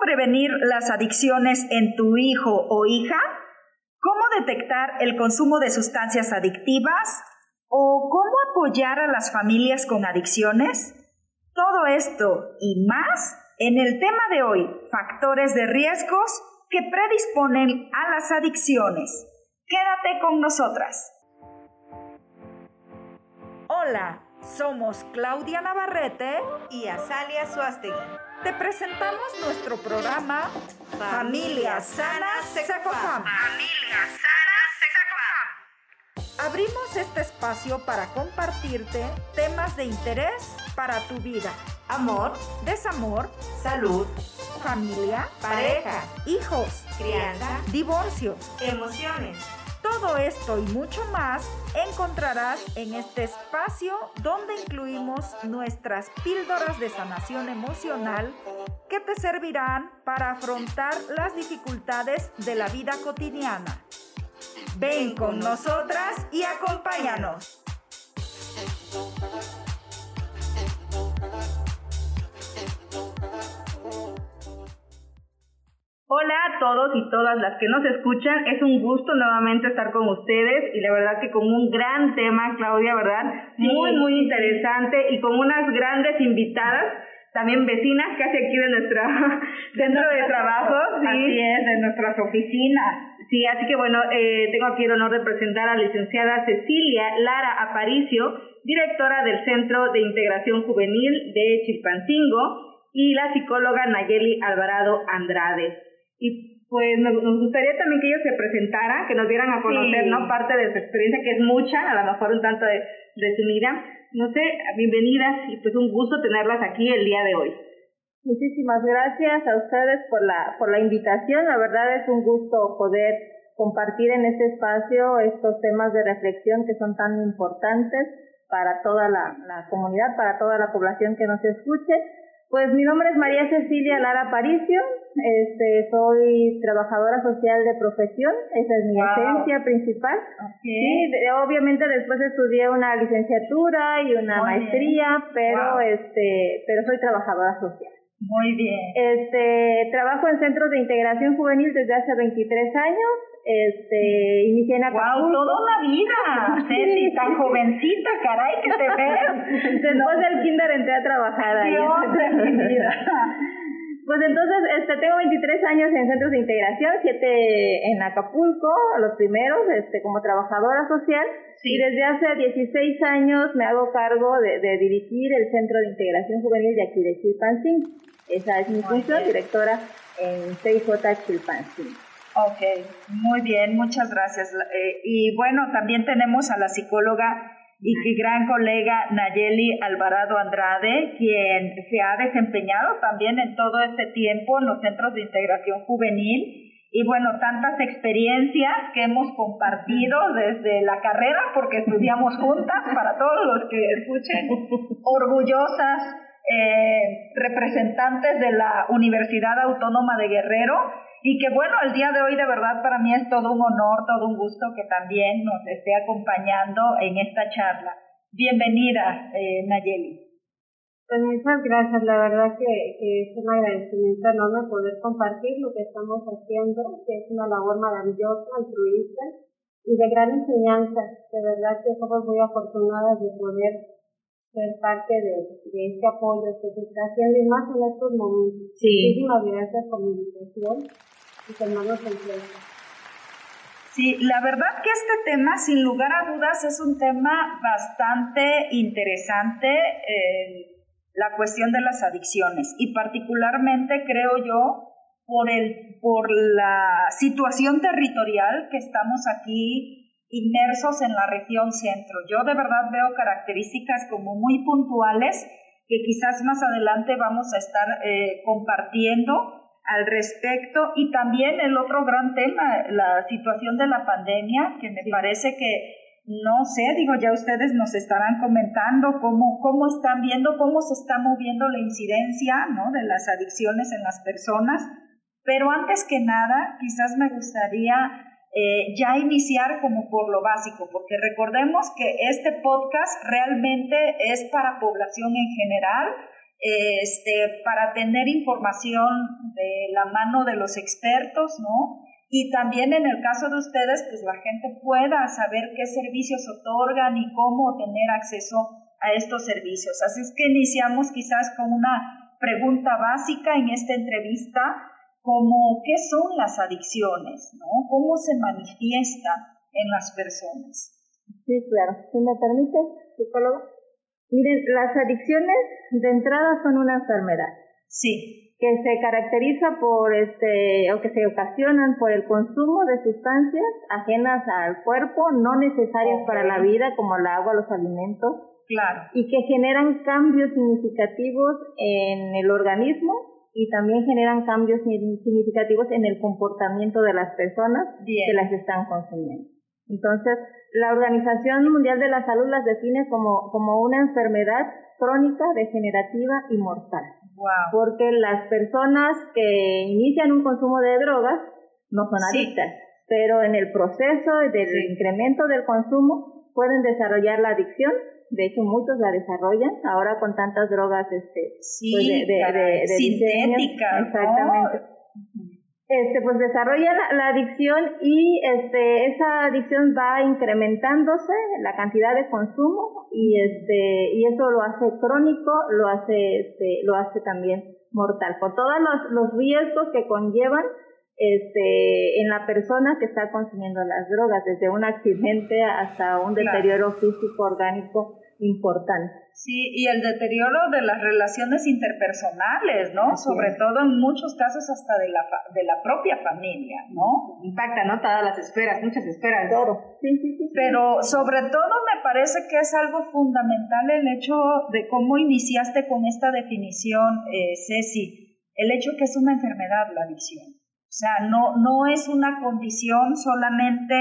prevenir las adicciones en tu hijo o hija? ¿Cómo detectar el consumo de sustancias adictivas? ¿O cómo apoyar a las familias con adicciones? Todo esto y más en el tema de hoy, factores de riesgos que predisponen a las adicciones. Quédate con nosotras. Hola, somos Claudia Navarrete y Azalia Suástegui. Te presentamos nuestro programa Familia Sana Sexafam. Familia Sana. Abrimos este espacio para compartirte temas de interés para tu vida. Amor, desamor, salud, familia, pareja, hijos, crianza, divorcio, emociones. Todo esto y mucho más encontrarás en este espacio donde incluimos nuestras píldoras de sanación emocional que te servirán para afrontar las dificultades de la vida cotidiana. Ven con nosotras y acompáñanos. Hola a todos y todas las que nos escuchan. Es un gusto nuevamente estar con ustedes y la verdad que con un gran tema, Claudia, ¿verdad? Muy, muy interesante y con unas grandes invitadas, también vecinas casi aquí de nuestro centro de trabajo. Sí. Así es, de nuestras oficinas. Sí, así que bueno, eh, tengo aquí el honor de presentar a la licenciada Cecilia Lara Aparicio, directora del Centro de Integración Juvenil de Chilpancingo, y la psicóloga Nayeli Alvarado Andrade. Y pues nos, gustaría también que ellos se presentaran, que nos dieran a conocer, ¿no? Parte de su experiencia, que es mucha, a lo mejor un tanto de, resumida. No sé, bienvenidas y pues un gusto tenerlas aquí el día de hoy. Muchísimas gracias a ustedes por la, por la invitación. La verdad es un gusto poder compartir en este espacio estos temas de reflexión que son tan importantes para toda la, la comunidad, para toda la población que nos escuche. Pues mi nombre es María Cecilia Lara Paricio, este, soy trabajadora social de profesión, esa es mi esencia principal. Sí, obviamente después estudié una licenciatura y una maestría, pero este, pero soy trabajadora social. Muy bien. Este, trabajo en centros de integración juvenil desde hace 23 años este, inicié en Acapulco. ¡Wow! Toda una vida, Ceci, tan jovencita, caray, que te ves. Después del kinder entré a trabajar ahí. Pues entonces, este, tengo 23 años en centros de integración, 7 en Acapulco, los primeros, este, como trabajadora social. Y desde hace 16 años me hago cargo de, de, dirigir el Centro de Integración Juvenil de aquí de Chilpancingo. Esa es mi función, directora en CIJ Chilpancingo. Ok, muy bien, muchas gracias. Eh, y bueno, también tenemos a la psicóloga y gran colega Nayeli Alvarado Andrade, quien se ha desempeñado también en todo este tiempo en los centros de integración juvenil. Y bueno, tantas experiencias que hemos compartido desde la carrera, porque estudiamos juntas, para todos los que escuchen, orgullosas eh, representantes de la Universidad Autónoma de Guerrero y que bueno, el día de hoy de verdad para mí es todo un honor, todo un gusto que también nos esté acompañando en esta charla. Bienvenida, eh, Nayeli. Pues muchas gracias, la verdad que, es un agradecimiento enorme poder compartir lo que estamos haciendo, que es una labor maravillosa, altruista y de gran enseñanza. De verdad que somos muy afortunadas de poder ser parte de, de este apoyo que se está haciendo y más en estos momentos. Sí. Muchísimas gracias por mi invitación y tomarnos en cuenta. Sí, la verdad que este tema, sin lugar a dudas, es un tema bastante interesante, eh, la cuestión de las adicciones, y particularmente creo yo por, el, por la situación territorial que estamos aquí inmersos en la región centro. Yo de verdad veo características como muy puntuales que quizás más adelante vamos a estar eh, compartiendo al respecto y también el otro gran tema, la situación de la pandemia, que me parece que no sé, digo, ya ustedes nos estarán comentando cómo, cómo están viendo, cómo se está moviendo la incidencia ¿no? de las adicciones en las personas. Pero antes que nada, quizás me gustaría eh, ya iniciar como por lo básico, porque recordemos que este podcast realmente es para población en general. Este, para tener información de la mano de los expertos, ¿no? Y también en el caso de ustedes, pues la gente pueda saber qué servicios otorgan y cómo tener acceso a estos servicios. Así es que iniciamos quizás con una pregunta básica en esta entrevista, como qué son las adicciones, ¿no? ¿Cómo se manifiestan en las personas? Sí, claro. Si me permite, psicólogo. Miren, las adicciones de entrada son una enfermedad. Sí. Que se caracteriza por este, o que se ocasionan por el consumo de sustancias ajenas al cuerpo, no necesarias para la vida, como el agua, los alimentos. Claro. Y que generan cambios significativos en el organismo y también generan cambios significativos en el comportamiento de las personas que las están consumiendo. Entonces, la Organización Mundial de la Salud las define como, como una enfermedad crónica, degenerativa y mortal. Porque las personas que inician un consumo de drogas no son adictas, pero en el proceso del incremento del consumo pueden desarrollar la adicción. De hecho, muchos la desarrollan ahora con tantas drogas este, pues de, sintéticas. Exactamente este, pues desarrolla la, adicción y este, esa adicción va incrementándose la cantidad de consumo y este, y eso lo hace crónico, lo hace, este, lo hace también mortal, con todos los, los riesgos que conllevan este, en la persona que está consumiendo las drogas, desde un accidente hasta un deterioro físico orgánico importante. Sí, y el deterioro de las relaciones interpersonales, ¿no? Sobre todo en muchos casos hasta de la, de la propia familia, ¿no? Impacta, ¿no? Todas las esferas, muchas esferas. Todo. Sí, sí, sí, Pero sobre todo me parece que es algo fundamental el hecho de cómo iniciaste con esta definición, eh, Ceci, el hecho que es una enfermedad la adicción. O sea, no, no es una condición solamente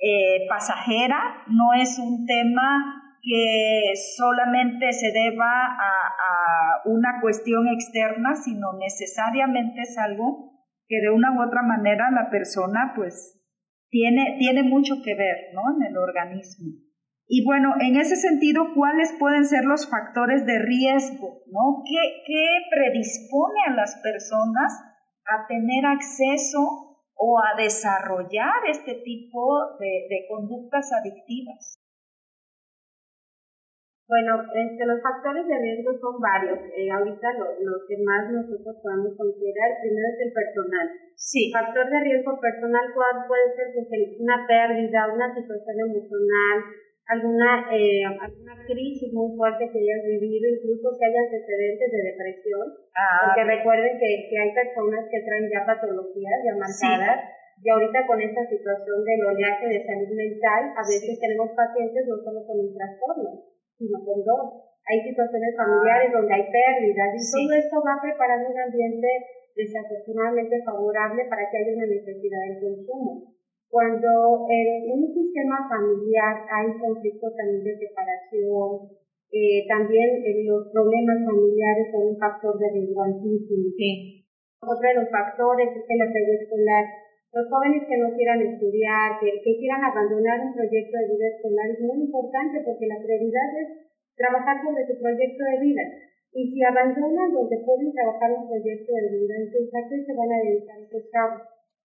eh, pasajera, no es un tema que solamente se deba a, una cuestión externa, sino necesariamente es algo que de una u otra manera la persona pues tiene, tiene mucho que ver ¿no? en el organismo. Y bueno, en ese sentido, ¿cuáles pueden ser los factores de riesgo? ¿no? ¿Qué, qué predispone a las personas a tener acceso o a desarrollar este tipo de conductas adictivas? Bueno, este, los factores de riesgo son varios. Eh, ahorita lo, que más nosotros podemos considerar, primero es el personal. Sí. Factor de riesgo personal puede ser pues, una pérdida, una situación emocional, alguna, eh, alguna crisis muy fuerte que hayas vivido, incluso que haya antecedentes de depresión. Ah, porque recuerden que, que hay personas que traen ya patologías ya marcadas. Y ahorita con esta situación del oleaje de salud mental, a veces tenemos pacientes no solo con un trastorno, sino con dos. Hay situaciones familiares donde hay pérdidas y todo esto va preparando un ambiente desafortunadamente favorable para que haya una necesidad de consumo. Cuando en un sistema familiar hay conflictos también de separación, eh, también eh, los problemas familiares son un factor de riesgo altísimo. Otro de los factores es el apego escolar. Los jóvenes que no quieran estudiar, que, que quieran abandonar un proyecto de vida escolar es muy importante porque la prioridad es trabajar sobre su proyecto de vida. Y si abandonan donde pueden trabajar un proyecto de vida, entonces a qué se van a dedicar esos chavos.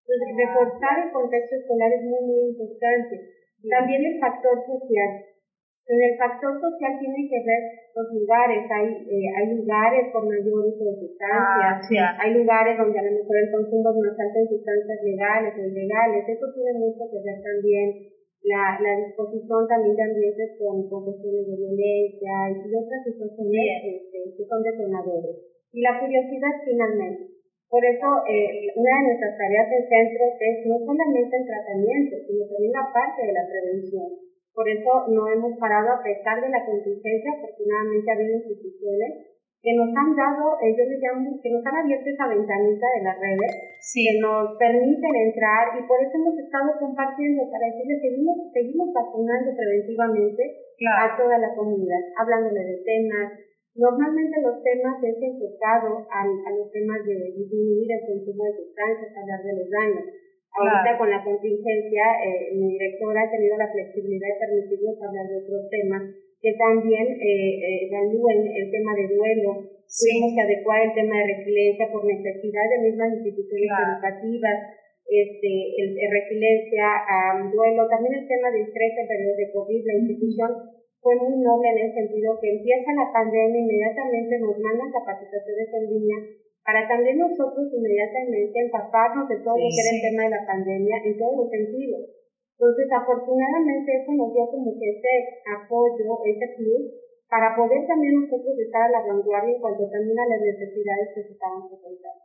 Entonces, reforzar el contexto escolar es muy, muy importante. También el factor social. En el factor social tiene que ver los lugares, hay, eh, hay lugares con mayor uso de sustancias, ah, hay lugares donde a lo mejor el consumo es más alto de sustancias legales o ilegales, eso tiene mucho que ver también la, la disposición también de ambientes con, con cuestiones de violencia y otras situaciones este, que son detonadores. Y la curiosidad finalmente. Por eso, eh, una de nuestras tareas en centros es no solamente el tratamiento, sino también la parte de la prevención por eso no hemos parado a pesar de la contingencia. Afortunadamente ha habido instituciones que nos han dado, ellos eh, les que nos han abierto esa ventanita de las redes, que nos permiten entrar y por eso hemos estado compartiendo para decirles seguimos, seguimos vacunando preventivamente a toda la comunidad, hablándole de temas. Normalmente los temas es enfocado a, a los temas de disminuir el consumo de sustancias, hablar de los daños Ahorita con la contingencia, eh, mi directora ha tenido la flexibilidad de permitirnos hablar de otros temas que también eh, evalúen el tema de duelo. Tuvimos que adecuar el tema de resiliencia por necesidad de mismas instituciones educativas, este, el, resiliencia, um, duelo, también el tema del estrés en periodo de COVID, la institución fue muy noble en el sentido que empieza la pandemia, inmediatamente nos mandan capacitaciones en línea para también nosotros inmediatamente empaparnos de todo lo que era el tema de la pandemia en todos los sentidos. Entonces, afortunadamente eso nos dio como que ese apoyo, ese plus, para poder también nosotros estar a la vanguardia en cuanto también a las necesidades que se estaban presentando.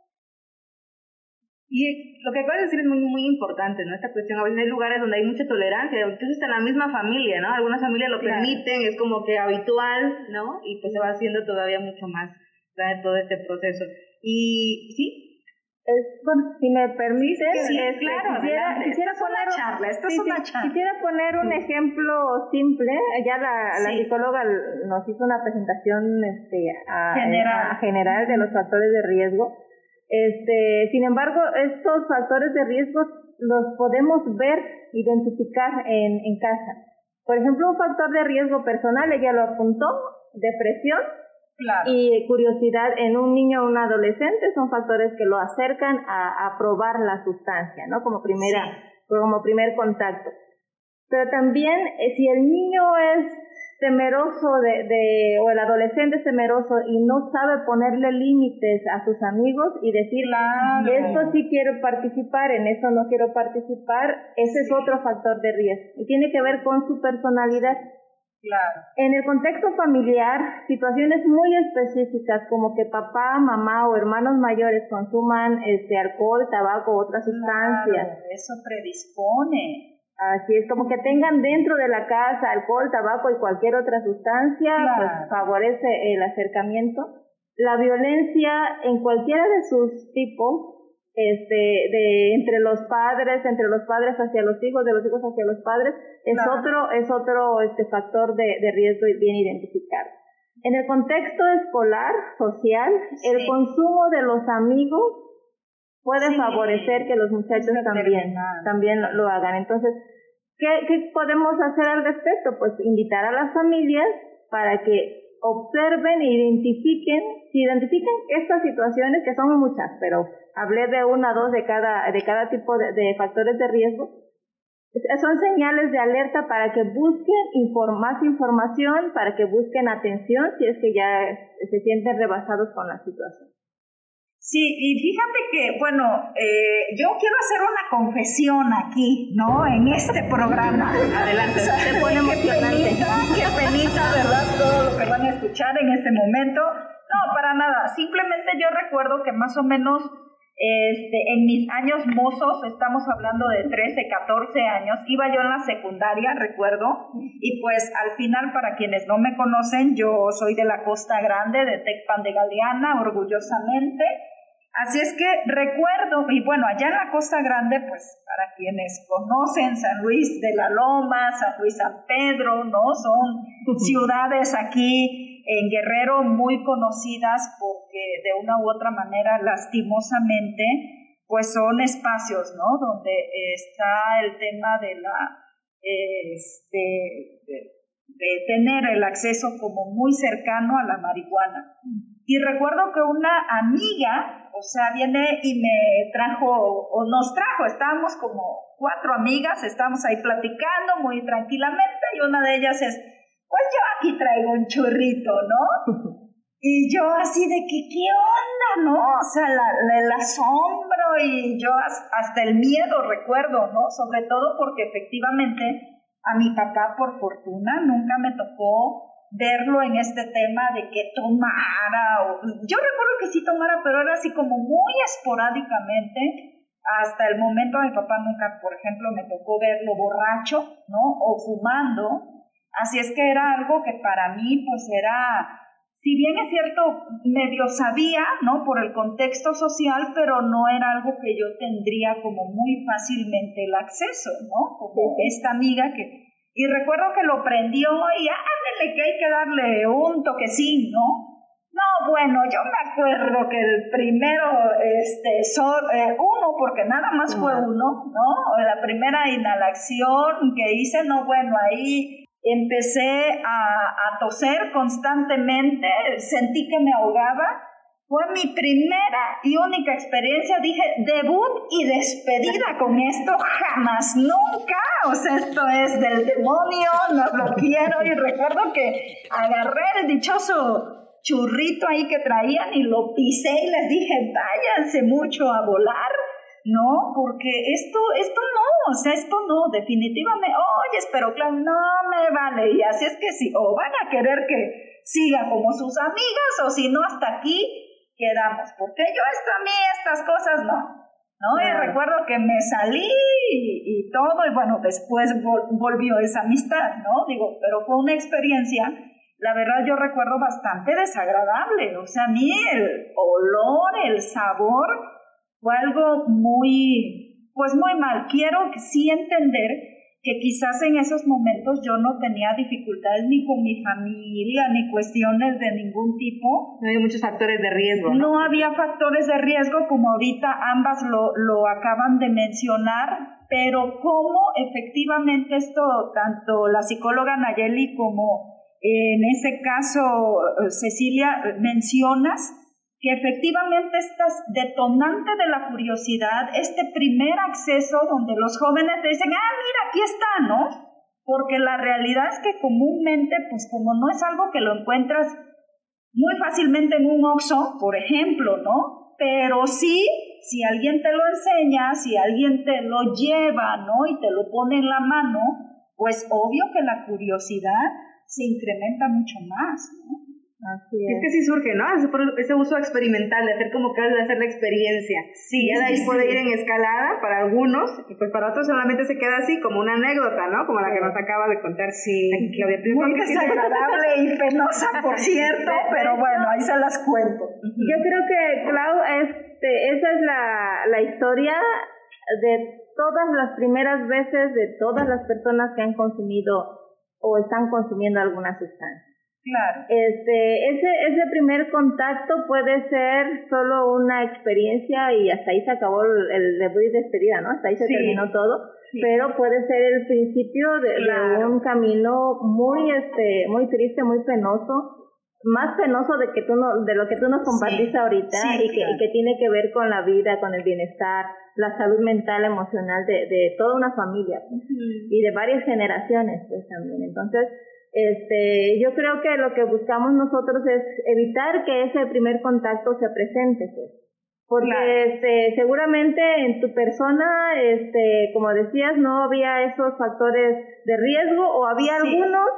Y lo que acabas de decir es muy, muy importante, ¿no? Esta cuestión, a veces hay lugares donde hay mucha tolerancia, entonces en la misma familia, ¿no? Algunas familias lo permiten, es como que habitual, ¿no? Y pues se va haciendo todavía mucho más ¿verdad? todo este proceso. Y sí, es, bueno, si me permites, sí, este, claro, quisiera, quisiera poner, charla, esto es una charla. Quisiera poner un ejemplo simple, ya la, la psicóloga nos hizo una presentación este, a, general. a general de los factores de riesgo este, sin embargo, estos factores de riesgo los podemos ver, identificar en, en casa. Por ejemplo, un factor de riesgo personal, ella lo apuntó, depresión y curiosidad en un niño o un adolescente son factores que lo acercan a, a probar la sustancia, ¿no? Como primera, como primer contacto. Pero también, eh, si el niño es temeroso de, de, o el adolescente es temeroso y no sabe ponerle límites a sus amigos y decir, claro. esto sí quiero participar, en eso no quiero participar, ese es otro factor de riesgo y tiene que ver con su personalidad. Claro. En el contexto familiar, situaciones muy específicas como que papá, mamá o hermanos mayores consuman este alcohol, tabaco, otras sustancias. eso predispone. Así es, como que tengan dentro de la casa alcohol, tabaco y cualquier otra sustancia, pues favorece el acercamiento. La violencia en cualquiera de sus tipos, este, de entre los padres, entre los padres hacia los hijos, de los hijos hacia los padres, es otro, es otro este factor de, de riesgo bien identificado. En el contexto escolar, social, el consumo de los amigos puede favorecer que los muchachos también, también lo, hagan. Entonces, ¿qué, ¿qué podemos hacer al respecto? Pues invitar a las familias para que observen e identifiquen, si identifican estas situaciones, que son muchas, pero hablé de una o dos de cada, de cada tipo de, de factores de riesgo, son señales de alerta para que busquen más información, para que busquen atención si es que ya se sienten rebasados con la situación. Sí, y fíjate que, bueno, eh, yo quiero hacer una confesión aquí, ¿no? En este programa. Adelante, se pone emocionante. Qué penita, ¿verdad? Todo lo que van a escuchar en este momento. No, para nada. Simplemente yo recuerdo que más o menos este, en mis años mozos, estamos hablando de 13, 14 años, iba yo en la secundaria, recuerdo, y pues al final, para quienes no me conocen, yo soy de la Costa Grande, de Tecpan de Galeana, orgullosamente. Así es que recuerdo, y bueno, allá en la Costa Grande, pues para quienes conocen San Luis de la Loma, San Luis San Pedro, ¿no? Son ciudades aquí en Guerrero muy conocidas porque de una u otra manera, lastimosamente, pues son espacios, ¿no? Donde está el tema de la, este, de, tener el acceso como muy cercano a la marihuana. Y recuerdo que una amiga, o sea, viene y me trajo, o nos trajo, estábamos como cuatro amigas, estábamos ahí platicando muy tranquilamente y una de ellas es, pues yo aquí traigo un churrito, ¿no? Y yo así de ¿qué onda, no? O sea, el asombro y yo hasta el miedo recuerdo, ¿no? Sobre todo porque efectivamente a mi papá, por fortuna, nunca me tocó verlo en este tema de que tomara. O, yo recuerdo que sí tomara, pero era así como muy esporádicamente. Hasta el momento mi papá nunca, por ejemplo, me tocó verlo borracho, ¿no? O fumando. Así es que era algo que para mí pues era, si bien es cierto, medio sabía, ¿no? Por el contexto social, pero no era algo que yo tendría como muy fácilmente el acceso, ¿no? Como esta amiga que... Y recuerdo que lo prendió y ándale que hay que darle un toquecín, ¿no? No, bueno, yo me acuerdo que el primero, este, eh, uno, porque nada más fue uno, ¿no? La primera inhalación que hice, no, bueno, ahí empecé a, toser constantemente, sentí que me ahogaba. Fue mi primera y única experiencia. Dije, debut y despedida con esto, jamás, nunca. O sea, esto es del demonio, no lo quiero. Y recuerdo que agarré el dichoso churrito ahí que traían y lo pisé y les dije, váyanse mucho a volar. No, porque esto, esto no, o sea, esto no, definitivamente, oye, pero claro, no me vale. Y así es que sí, o van a querer que siga como sus amigas, o si no, hasta aquí quedamos. Porque yo, esto a mí, estas cosas no. ¿no? Y recuerdo que me salí y, todo, y bueno, después volvió esa amistad, ¿no? Digo, pero fue una experiencia, la verdad yo recuerdo bastante desagradable, o sea, a mí el olor, el sabor, fue algo muy, pues muy mal. Quiero sí entender que quizás en esos momentos yo no tenía dificultades ni con mi familia, ni cuestiones de ningún tipo. No había muchos factores de riesgo. No, había factores de riesgo, como ahorita ambas lo, lo acaban de mencionar, pero cómo efectivamente esto, tanto la psicóloga Nayeli como en ese caso Cecilia mencionas, que efectivamente estás detonante de la curiosidad, este primer acceso donde los jóvenes te dicen, ah, mira, aquí está, ¿no? Porque la realidad es que comúnmente, pues como no es algo que lo encuentras muy fácilmente en un Oxxo, por ejemplo, ¿no? Pero sí, si alguien te lo enseña, si alguien te lo lleva, ¿no? Y te lo pone en la mano, pues obvio que la curiosidad se incrementa mucho más, ¿no? Es. que sí surge, ¿no? Ese, uso experimental, de hacer como que de hacer la experiencia. Sí, ya de ahí puede ir en escalada para algunos, y pues para otros solamente se queda así como una anécdota, ¿no? Como la que nos acaba de contar. Sí, muy desagradable y penosa, por cierto, pero bueno, ahí se las cuento. Yo creo que, Clau, este, esa es la, la historia de todas las primeras veces de todas las personas que han consumido o están consumiendo alguna sustancia. Claro. Este, ese, ese primer contacto puede ser solo una experiencia y hasta ahí se acabó el, debut y despedida, ¿no? Hasta ahí se terminó todo. Pero puede ser el principio de, un camino muy, este, muy triste, muy penoso, más penoso de que tú no, de lo que tú nos compartiste ahorita y, que, y que tiene que ver con la vida, con el bienestar, la salud mental, emocional de, de toda una familia pues, y de varias generaciones, pues también. Entonces, este, yo creo que lo que buscamos nosotros es evitar que ese primer contacto se presente, pues. Porque este, seguramente en tu persona, este, como decías, no había esos factores de riesgo o había algunos,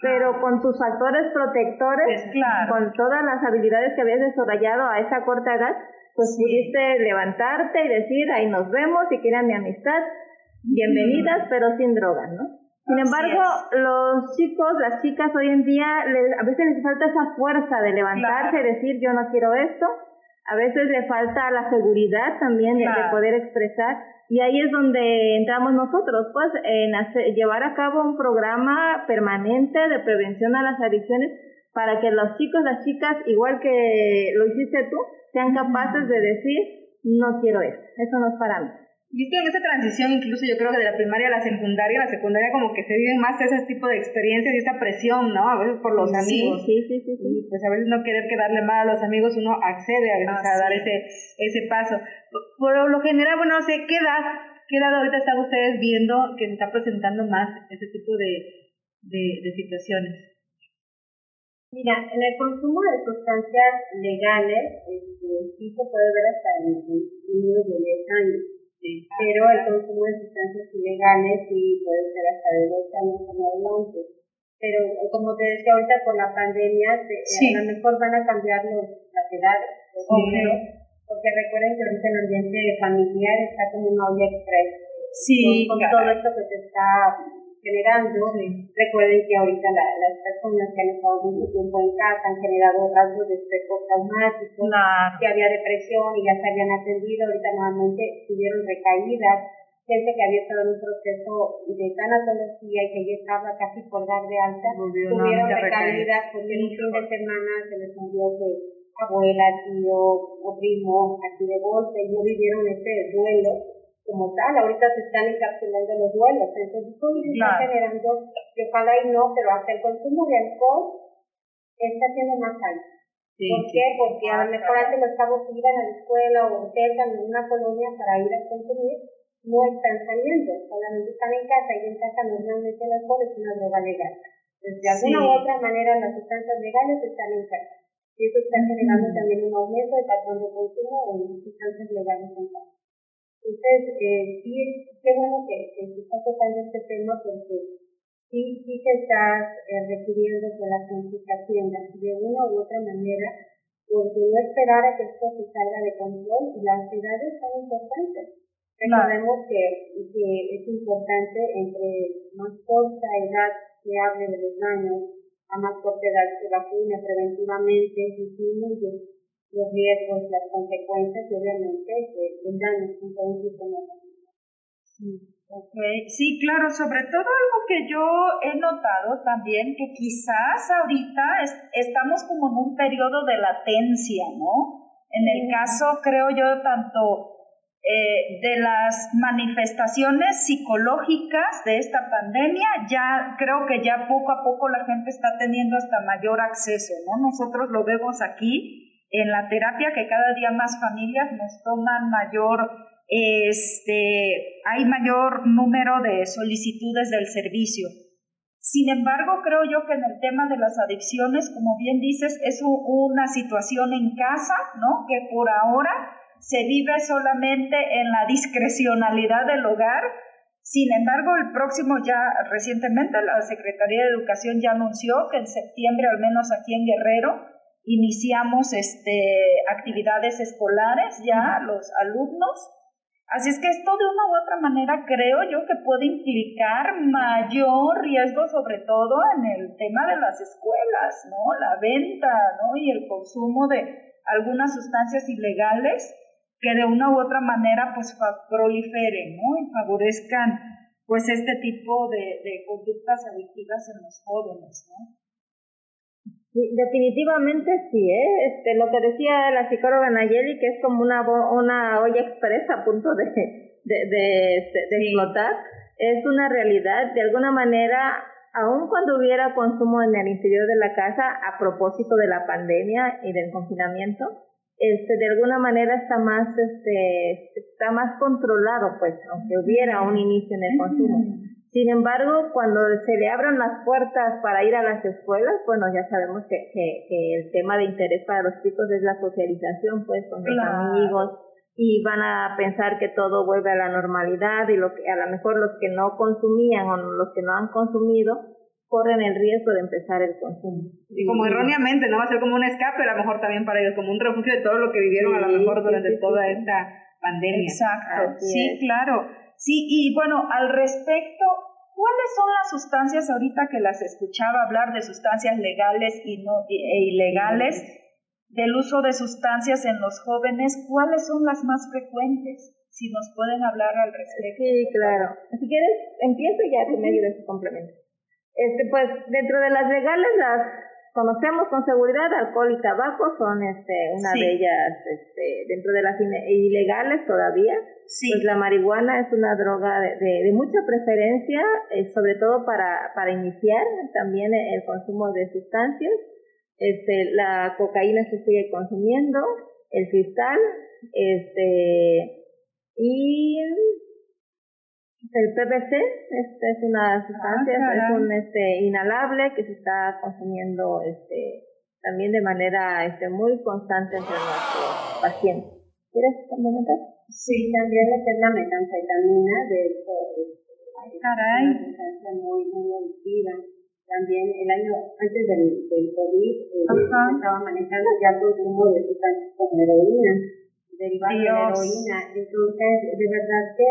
pero con tus factores protectores, pues con todas las habilidades que habías desarrollado a esa corta edad, pues pudiste levantarte y decir, ahí nos vemos, si quieren mi amistad, bienvenidas, pero sin drogas, ¿no? Sin embargo, los chicos, las chicas hoy en día, a veces les falta esa fuerza de levantarse y decir yo no quiero esto. A veces le falta la seguridad también de, poder expresar. Y ahí es donde entramos nosotros, pues, en hacer, llevar a cabo un programa permanente de prevención a las adicciones para que los chicos, las chicas, igual que lo hiciste tú, sean capaces de decir, no quiero esto, eso no es para mí. Y es que en esa transición, incluso yo creo que de la primaria a la secundaria, la secundaria como que se viven más ese tipo de experiencias y esta presión, ¿no? A veces por los amigos. Sí, sí, sí, Y pues a veces no querer quedarle mal a los amigos, uno accede a veces a dar ese, ese paso. Por, lo general, bueno, no sé, ¿qué edad, qué edad ahorita están ustedes viendo que se está presentando más ese tipo de, de, de situaciones? Mira, en el consumo de sustancias legales, este, sí se puede ver hasta en niños de 10 años pero el consumo de sustancias ilegales sí puede ser hasta de dos años en adelante. Pero como te decía ahorita con la pandemia, a lo mejor van a cambiar los, las edades, porque recuerden que ahorita el ambiente familiar está como una olla express. Sí, con, todo esto que se está generando. Recuerden que ahorita las personas que han estado mucho tiempo en casa han generado rasgos de estrés postraumático, que había depresión y ya se habían atendido, ahorita nuevamente tuvieron recaídas, gente que había estado en un proceso de tanatología y que ya estaba casi por dar de alta, tuvieron recaídas porque en un fin de semana se les murió de abuela, tío o primo, así de golpe, y no vivieron ese duelo como tal, ahorita se están encapsulando los duelos, entonces todo está generando, que ojalá y no, pero hasta el consumo de alcohol está siendo más alto. ¿Por qué? Porque a lo mejor antes los cabos iban a la escuela o cercan en una colonia para ir a consumir, no están saliendo, solamente están en casa y en casa normalmente el alcohol es una droga legal. Entonces, de alguna u otra manera las sustancias legales están en casa. Y eso está generando también un aumento de patrón de consumo en sustancias legales en casa. Entonces, eh, sí, qué bueno que, que se está tocando este tema porque sí, sí que estás eh, requiriendo que la gente de una u otra manera, porque no esperar a que esto se salga de control y las ciudades son importantes. Recordemos que, que es importante entre más corta edad se hable de los daños, a más corta edad se vacune preventivamente, disminuye los riesgos, las consecuencias y obviamente el daño en todo un sistema. Sí. Okay. Sí, claro, sobre todo algo que yo he notado también, que quizás ahorita estamos como en un periodo de latencia, ¿no? En el caso, creo yo, tanto eh, de las manifestaciones psicológicas de esta pandemia, ya creo que ya poco a poco la gente está teniendo hasta mayor acceso, ¿no? Nosotros lo vemos aquí en la terapia, que cada día más familias nos toman mayor este, hay mayor número de solicitudes del servicio. Sin embargo, creo yo que en el tema de las adicciones, como bien dices, es una situación en casa, ¿no? Que por ahora se vive solamente en la discrecionalidad del hogar. Sin embargo, el próximo ya recientemente la Secretaría de Educación ya anunció que en septiembre, al menos aquí en Guerrero, iniciamos este, actividades escolares ya los alumnos Así es que esto de una u otra manera creo yo que puede implicar mayor riesgo, sobre todo en el tema de las escuelas, ¿no? La venta, ¿no? Y el consumo de algunas sustancias ilegales que de una u otra manera pues proliferen, ¿no? Y favorezcan pues este tipo de, de conductas adictivas en los jóvenes, ¿no? Definitivamente sí, ¿eh? Este, lo que decía la psicóloga Nayeli, que es como una, una olla expresa a punto de, de, de, explotar, es una realidad. De alguna manera, aun cuando hubiera consumo en el interior de la casa, a propósito de la pandemia y del confinamiento, este, de alguna manera está más, este, está más controlado, pues, aunque hubiera un inicio en el consumo. Sin embargo, cuando se le abran las puertas para ir a las escuelas, bueno, ya sabemos que, que, el tema de interés para los chicos es la socialización, pues, con los amigos, y van a pensar que todo vuelve a la normalidad y lo que a lo mejor los que no consumían o los que no han consumido corren el riesgo de empezar el consumo. Y como erróneamente, ¿no? Va a ser como un escape, a lo mejor también para ellos, como un refugio de todo lo que vivieron a lo mejor durante toda esta pandemia. Exacto, sí, claro. Sí, y bueno, al respecto, ¿cuáles son las sustancias ahorita que las escuchaba hablar de sustancias legales y no, e ilegales, del uso de sustancias en los jóvenes? ¿Cuáles son las más frecuentes? Si nos pueden hablar al respecto. Sí, claro. Si quieres, empiezo ya por medio de su complemento. Este, pues dentro de las legales las conocemos con seguridad, alcohol y tabaco son este, una de ellas este, dentro de las ilegales todavía. Pues la marihuana es una droga de, de, mucha preferencia, eh, sobre todo para, para iniciar también el consumo de sustancias. Este, la cocaína se sigue consumiendo, el cristal, este, y el PVC este es una sustancia, ah, es un este, inhalable que se está consumiendo este, también de manera este, muy constante entre nuestros pacientes. ¿Quieres comentar? Sí, también lo que es la metanfetamina, de hecho, es Caray. una sustancia muy, muy adictiva. También el año antes del, del COVID eh, estaba manejando ya consumo de sustancias como heroína derivado de la heroína. Entonces, de verdad que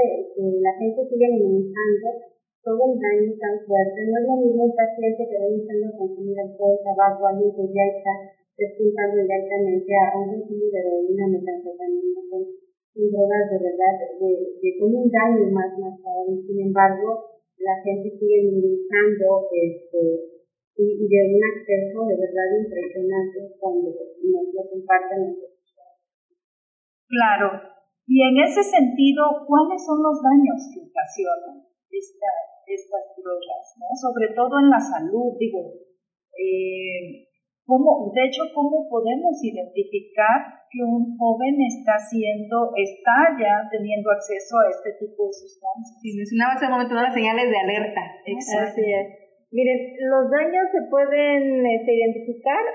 la gente sigue minimizando todo un daño tan fuerte. No es lo mismo un paciente que va iniciando a consumir alcohol, tabaco, alguien que ya está despuntando directamente a un consumo de heroína, metanfetamina, con drogas de verdad, de, de, con un daño más, más Sin embargo, la gente sigue minimizando este, y, y de un acceso de verdad impresionante cuando nos lo comparten Claro. Y en ese sentido, ¿cuáles son los daños que ocasionan estas, estas drogas? ¿no? Sobre todo en la salud, digo, eh, ¿cómo, de hecho, ¿cómo podemos identificar que un joven está haciendo, está ya teniendo acceso a este tipo de sustancias? Sí, mencionaba hace un momento las señales de alerta. Así es. Miren, los daños se pueden este, identificar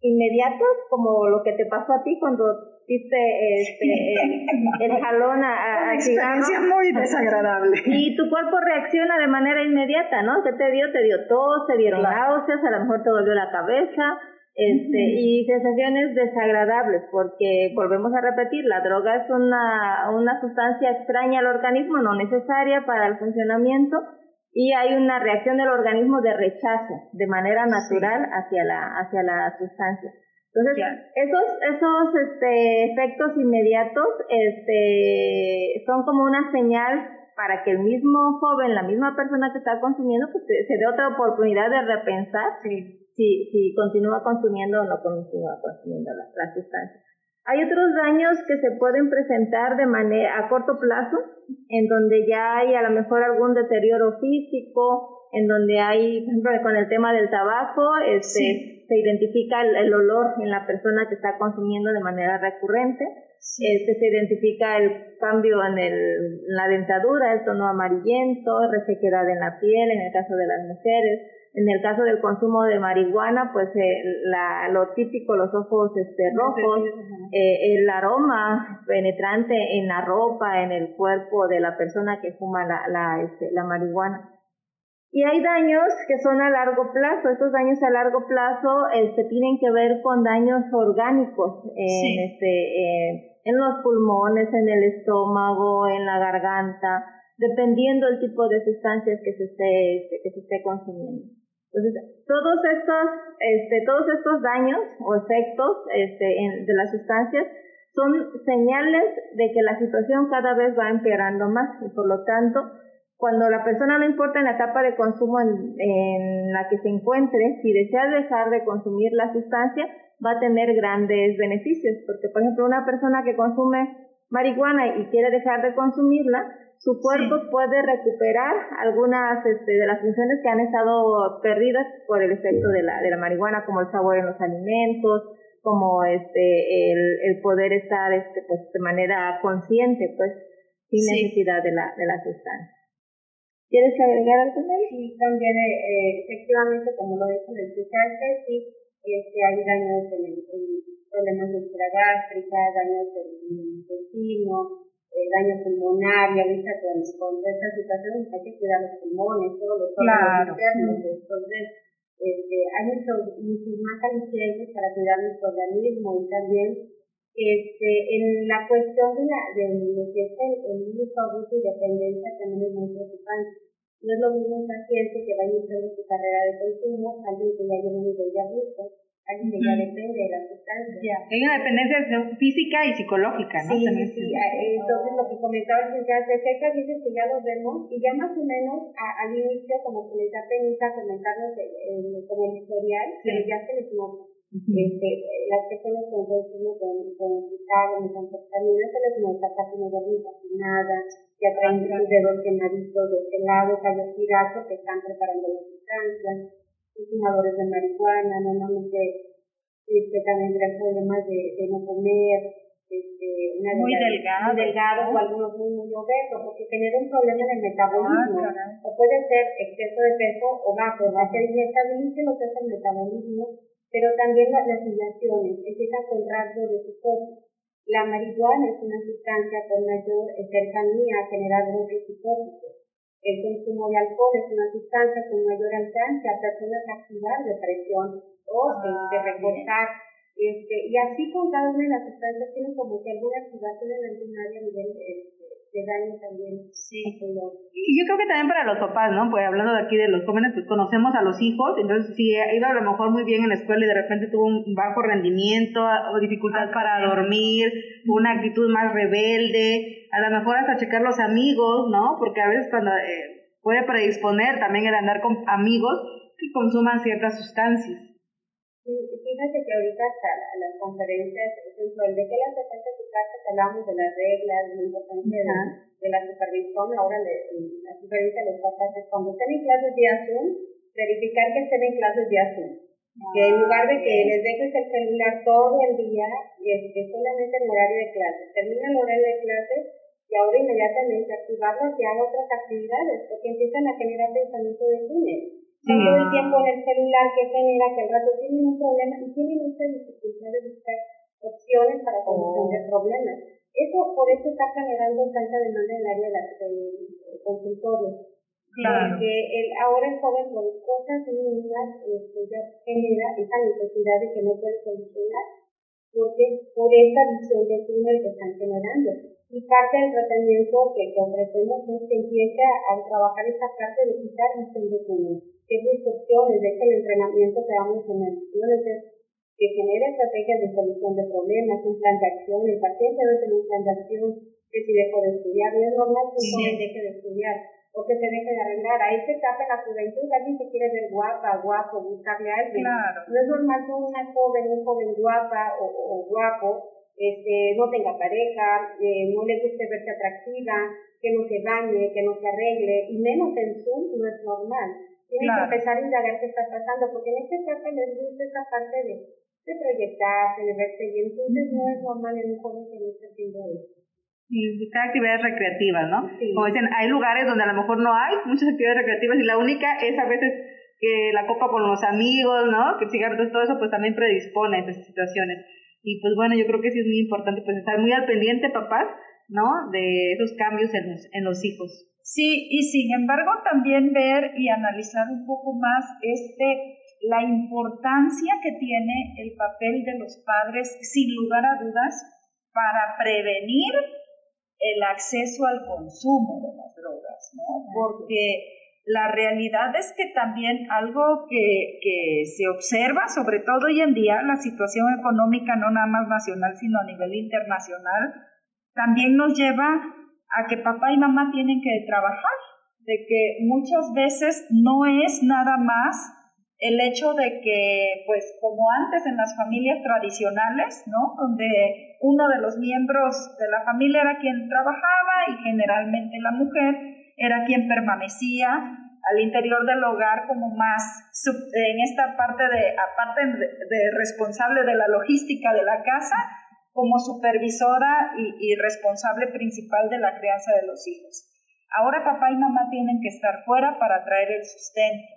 inmediatos, como lo que te pasó a ti cuando viste este, el, jalón a, a Una experiencia muy desagradable. Y tu cuerpo reacciona de manera inmediata, ¿no? ¿Qué te dio? Te dio tos, te dieron náuseas, a lo mejor te dolió la cabeza, este, y sensaciones desagradables, porque volvemos a repetir, la droga es una, una sustancia extraña al organismo, no necesaria para el funcionamiento, y hay una reacción del organismo de rechazo de manera natural hacia la, hacia la sustancia. Entonces, esos, esos este, efectos inmediatos este, son como una señal para que el mismo joven, la misma persona que está consumiendo, pues se, dé otra oportunidad de repensar si, si continúa consumiendo o no continúa consumiendo la, la sustancia. Hay otros daños que se pueden presentar de manera a corto plazo, en donde ya hay a lo mejor algún deterioro físico, en donde hay, por ejemplo, con el tema del tabaco, este, se identifica el, olor en la persona que está consumiendo de manera recurrente, este, se identifica el cambio en, el, la dentadura, el tono amarillento, resequedad en la piel, en el caso de las mujeres. En el caso del consumo de marihuana, pues eh, la, lo típico, los ojos este, rojos, eh, el aroma penetrante en la ropa, en el cuerpo de la persona que fuma la, la, este, la marihuana. Y hay daños que son a largo plazo. Estos daños a largo plazo este, tienen que ver con daños orgánicos en, este, eh, en los pulmones, en el estómago, en la garganta, dependiendo del tipo de sustancias que se esté, este, que se esté consumiendo. Entonces, todos estos, este, todos estos daños o efectos este, de las sustancias son señales de que la situación cada vez va empeorando más y por lo tanto cuando la persona no importa en la etapa de consumo en, la que se encuentre, si desea dejar de consumir la sustancia, va a tener grandes beneficios, porque por ejemplo una persona que consume marihuana y quiere dejar de consumirla, su cuerpo puede recuperar algunas este, de las funciones que han estado perdidas por el efecto de la, de la marihuana, como el sabor en los alimentos, como este, el, el poder estar este, pues, de manera consciente, pues, sin necesidad de la, de la sustancia. ¿Quieres agregar algo más? Sí, también eh, efectivamente, como lo dijo el antes, sí, este, hay daños en, en problemas de gástrica, daños del intestino, eh, daño pulmonar, y ahorita con, con estas situaciones hay que cuidar los pulmones, todos los órganos internos, entonces este, hay muchos, más alicientes para cuidar nuestro organismo y también este, en la cuestión de, la, de lo que es el, el uso, abuso y dependencia también es muy preocupante. No es lo mismo un paciente que va iniciando su carrera de consumo, alguien que ya tiene un nivel de abuso, alguien que ya depende de la sustancia. Hay una dependencia física y psicológica, ¿no? Sí, sí, entonces lo que comentaba el ya de cerca dices que ya los vemos y ya más o menos al inicio como que les da penita comentarnos el, como el historial, pero ya se les nota este, las personas con consumo con, con comportamiento, se les nota casi no duermen casi nada, ya traen sus dedos quemaditos de este lado, callos que están preparando la sustancia, fumadores de marihuana, normalmente este, también traen problemas de, de no comer, este, una muy delgado, muy delgado o algunos muy, muy obesos, porque genera un problema en el metabolismo. Ah, o puede ser exceso de peso o bajo, va a ser inestabilice lo que es el metabolismo pero también las legislaciones empiezan con rasgos de psicosis. La marihuana es una sustancia con mayor cercanía a generar brotes psicóticos. El consumo de alcohol es una sustancia con mayor alcance a personas activar depresión o ah, de reposar. Este, y así con cada una de las sustancias tiene como que alguna activación en algún área a nivel este, daño también. Sí. Y yo creo que también para los papás, ¿no? Pues hablando de aquí de los jóvenes, pues conocemos a los hijos, entonces si iba a lo mejor muy bien en la escuela y de repente tuvo un bajo rendimiento o dificultad para dormir, una actitud más rebelde, a lo mejor hasta checar los amigos, ¿no? Porque a veces cuando eh, puede predisponer también el andar con amigos que consuman ciertas sustancias. Fíjate que ahorita hasta las conferencias, por ejemplo, el de que las defensa de casa, hablamos de las reglas, de la importancia de, la supervisión, ahora de, la sugerencia de los papás es cuando estén en clases de Zoom, verificar que estén en clases de Zoom. que en lugar de que les dejes el celular todo el día, y es que solamente en horario de clases, termina el horario de clases y ahora inmediatamente activarlos y hagan otras actividades, porque empiezan a generar pensamiento de túnel todo el tiempo en el celular que genera que el rato tienen un problema y tienen mucha dificultad de buscar opciones para solución de oh. problemas. Eso por eso está generando tanta demanda en el área del consultorio. Claro. Porque el, ahora el joven por cosas mínimas este, ya genera esa necesidad de que no puede solucionar porque por esa visión de túnel que están generando. Y parte del tratamiento que, ofrecemos es que empiece a, trabajar esa parte de quitar visión de túnel, que es instrucciones, de que el entrenamiento que vamos en el que genera estrategias de solución de problemas, un plan de acción, el paciente debe tener un plan de acción, que si dejo de estudiar, no es normal que un joven deje de estudiar, o que se deje de arreglar. Ahí se etapa en la juventud, alguien se quiere ver guapa, guapo, buscarle a alguien. No es normal que una joven, un joven guapa o, o guapo, este, no tenga pareja, eh, no le guste verse atractiva, que no se bañe, que no se arregle, y menos en Zoom no es normal. Tienen que empezar a indagar qué está pasando, porque en este caso les gusta esa parte de, de proyectarse, de verse bien, entonces no es normal en un joven que no esté haciendo eso. Y buscar actividades recreativas, ¿no? Como dicen, hay lugares donde a lo mejor no hay muchas actividades recreativas y la única es a veces que la copa con los amigos, ¿no? Que cigarros, todo eso, pues también predispone a esas situaciones. Y pues bueno, yo creo que sí es muy importante pues estar muy al pendiente, papás, ¿no? De esos cambios en los, en los hijos. Sí, y sin embargo también ver y analizar un poco más este la importancia que tiene el papel de los padres, sin lugar a dudas, para prevenir el acceso al consumo de las drogas, ¿no? Porque la realidad es que también algo que, que, se observa, sobre todo hoy en día, la situación económica no nada más nacional, sino a nivel internacional, también nos lleva a que papá y mamá tienen que trabajar, de que muchas veces no es nada más el hecho de que, pues como antes en las familias tradicionales, ¿no? Donde uno de los miembros de la familia era quien trabajaba y generalmente la mujer, era quien permanecía al interior del hogar como más en esta parte de, aparte de, responsable de la logística de la casa, como supervisora y, responsable principal de la crianza de los hijos. Ahora papá y mamá tienen que estar fuera para traer el sustento.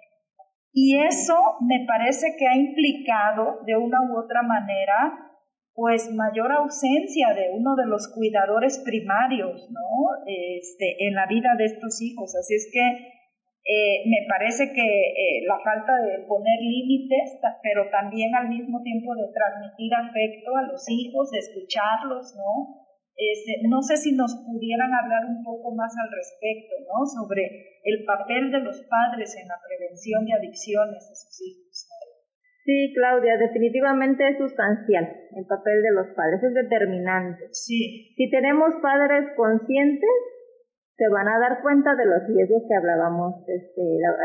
Y eso me parece que ha implicado de una u otra manera pues mayor ausencia de uno de los cuidadores primarios, ¿no? Este, en la vida de estos hijos. Así es que eh, me parece que eh, la falta de poner límites, pero también al mismo tiempo de transmitir afecto a los hijos, de escucharlos, ¿no? Este, no sé si nos pudieran hablar un poco más al respecto, ¿no? Sobre el papel de los padres en la prevención de adicciones de sus hijos. Sí, Claudia, definitivamente es sustancial el papel de los padres, es determinante. Sí. Si tenemos padres conscientes, se van a dar cuenta de los riesgos que hablábamos este,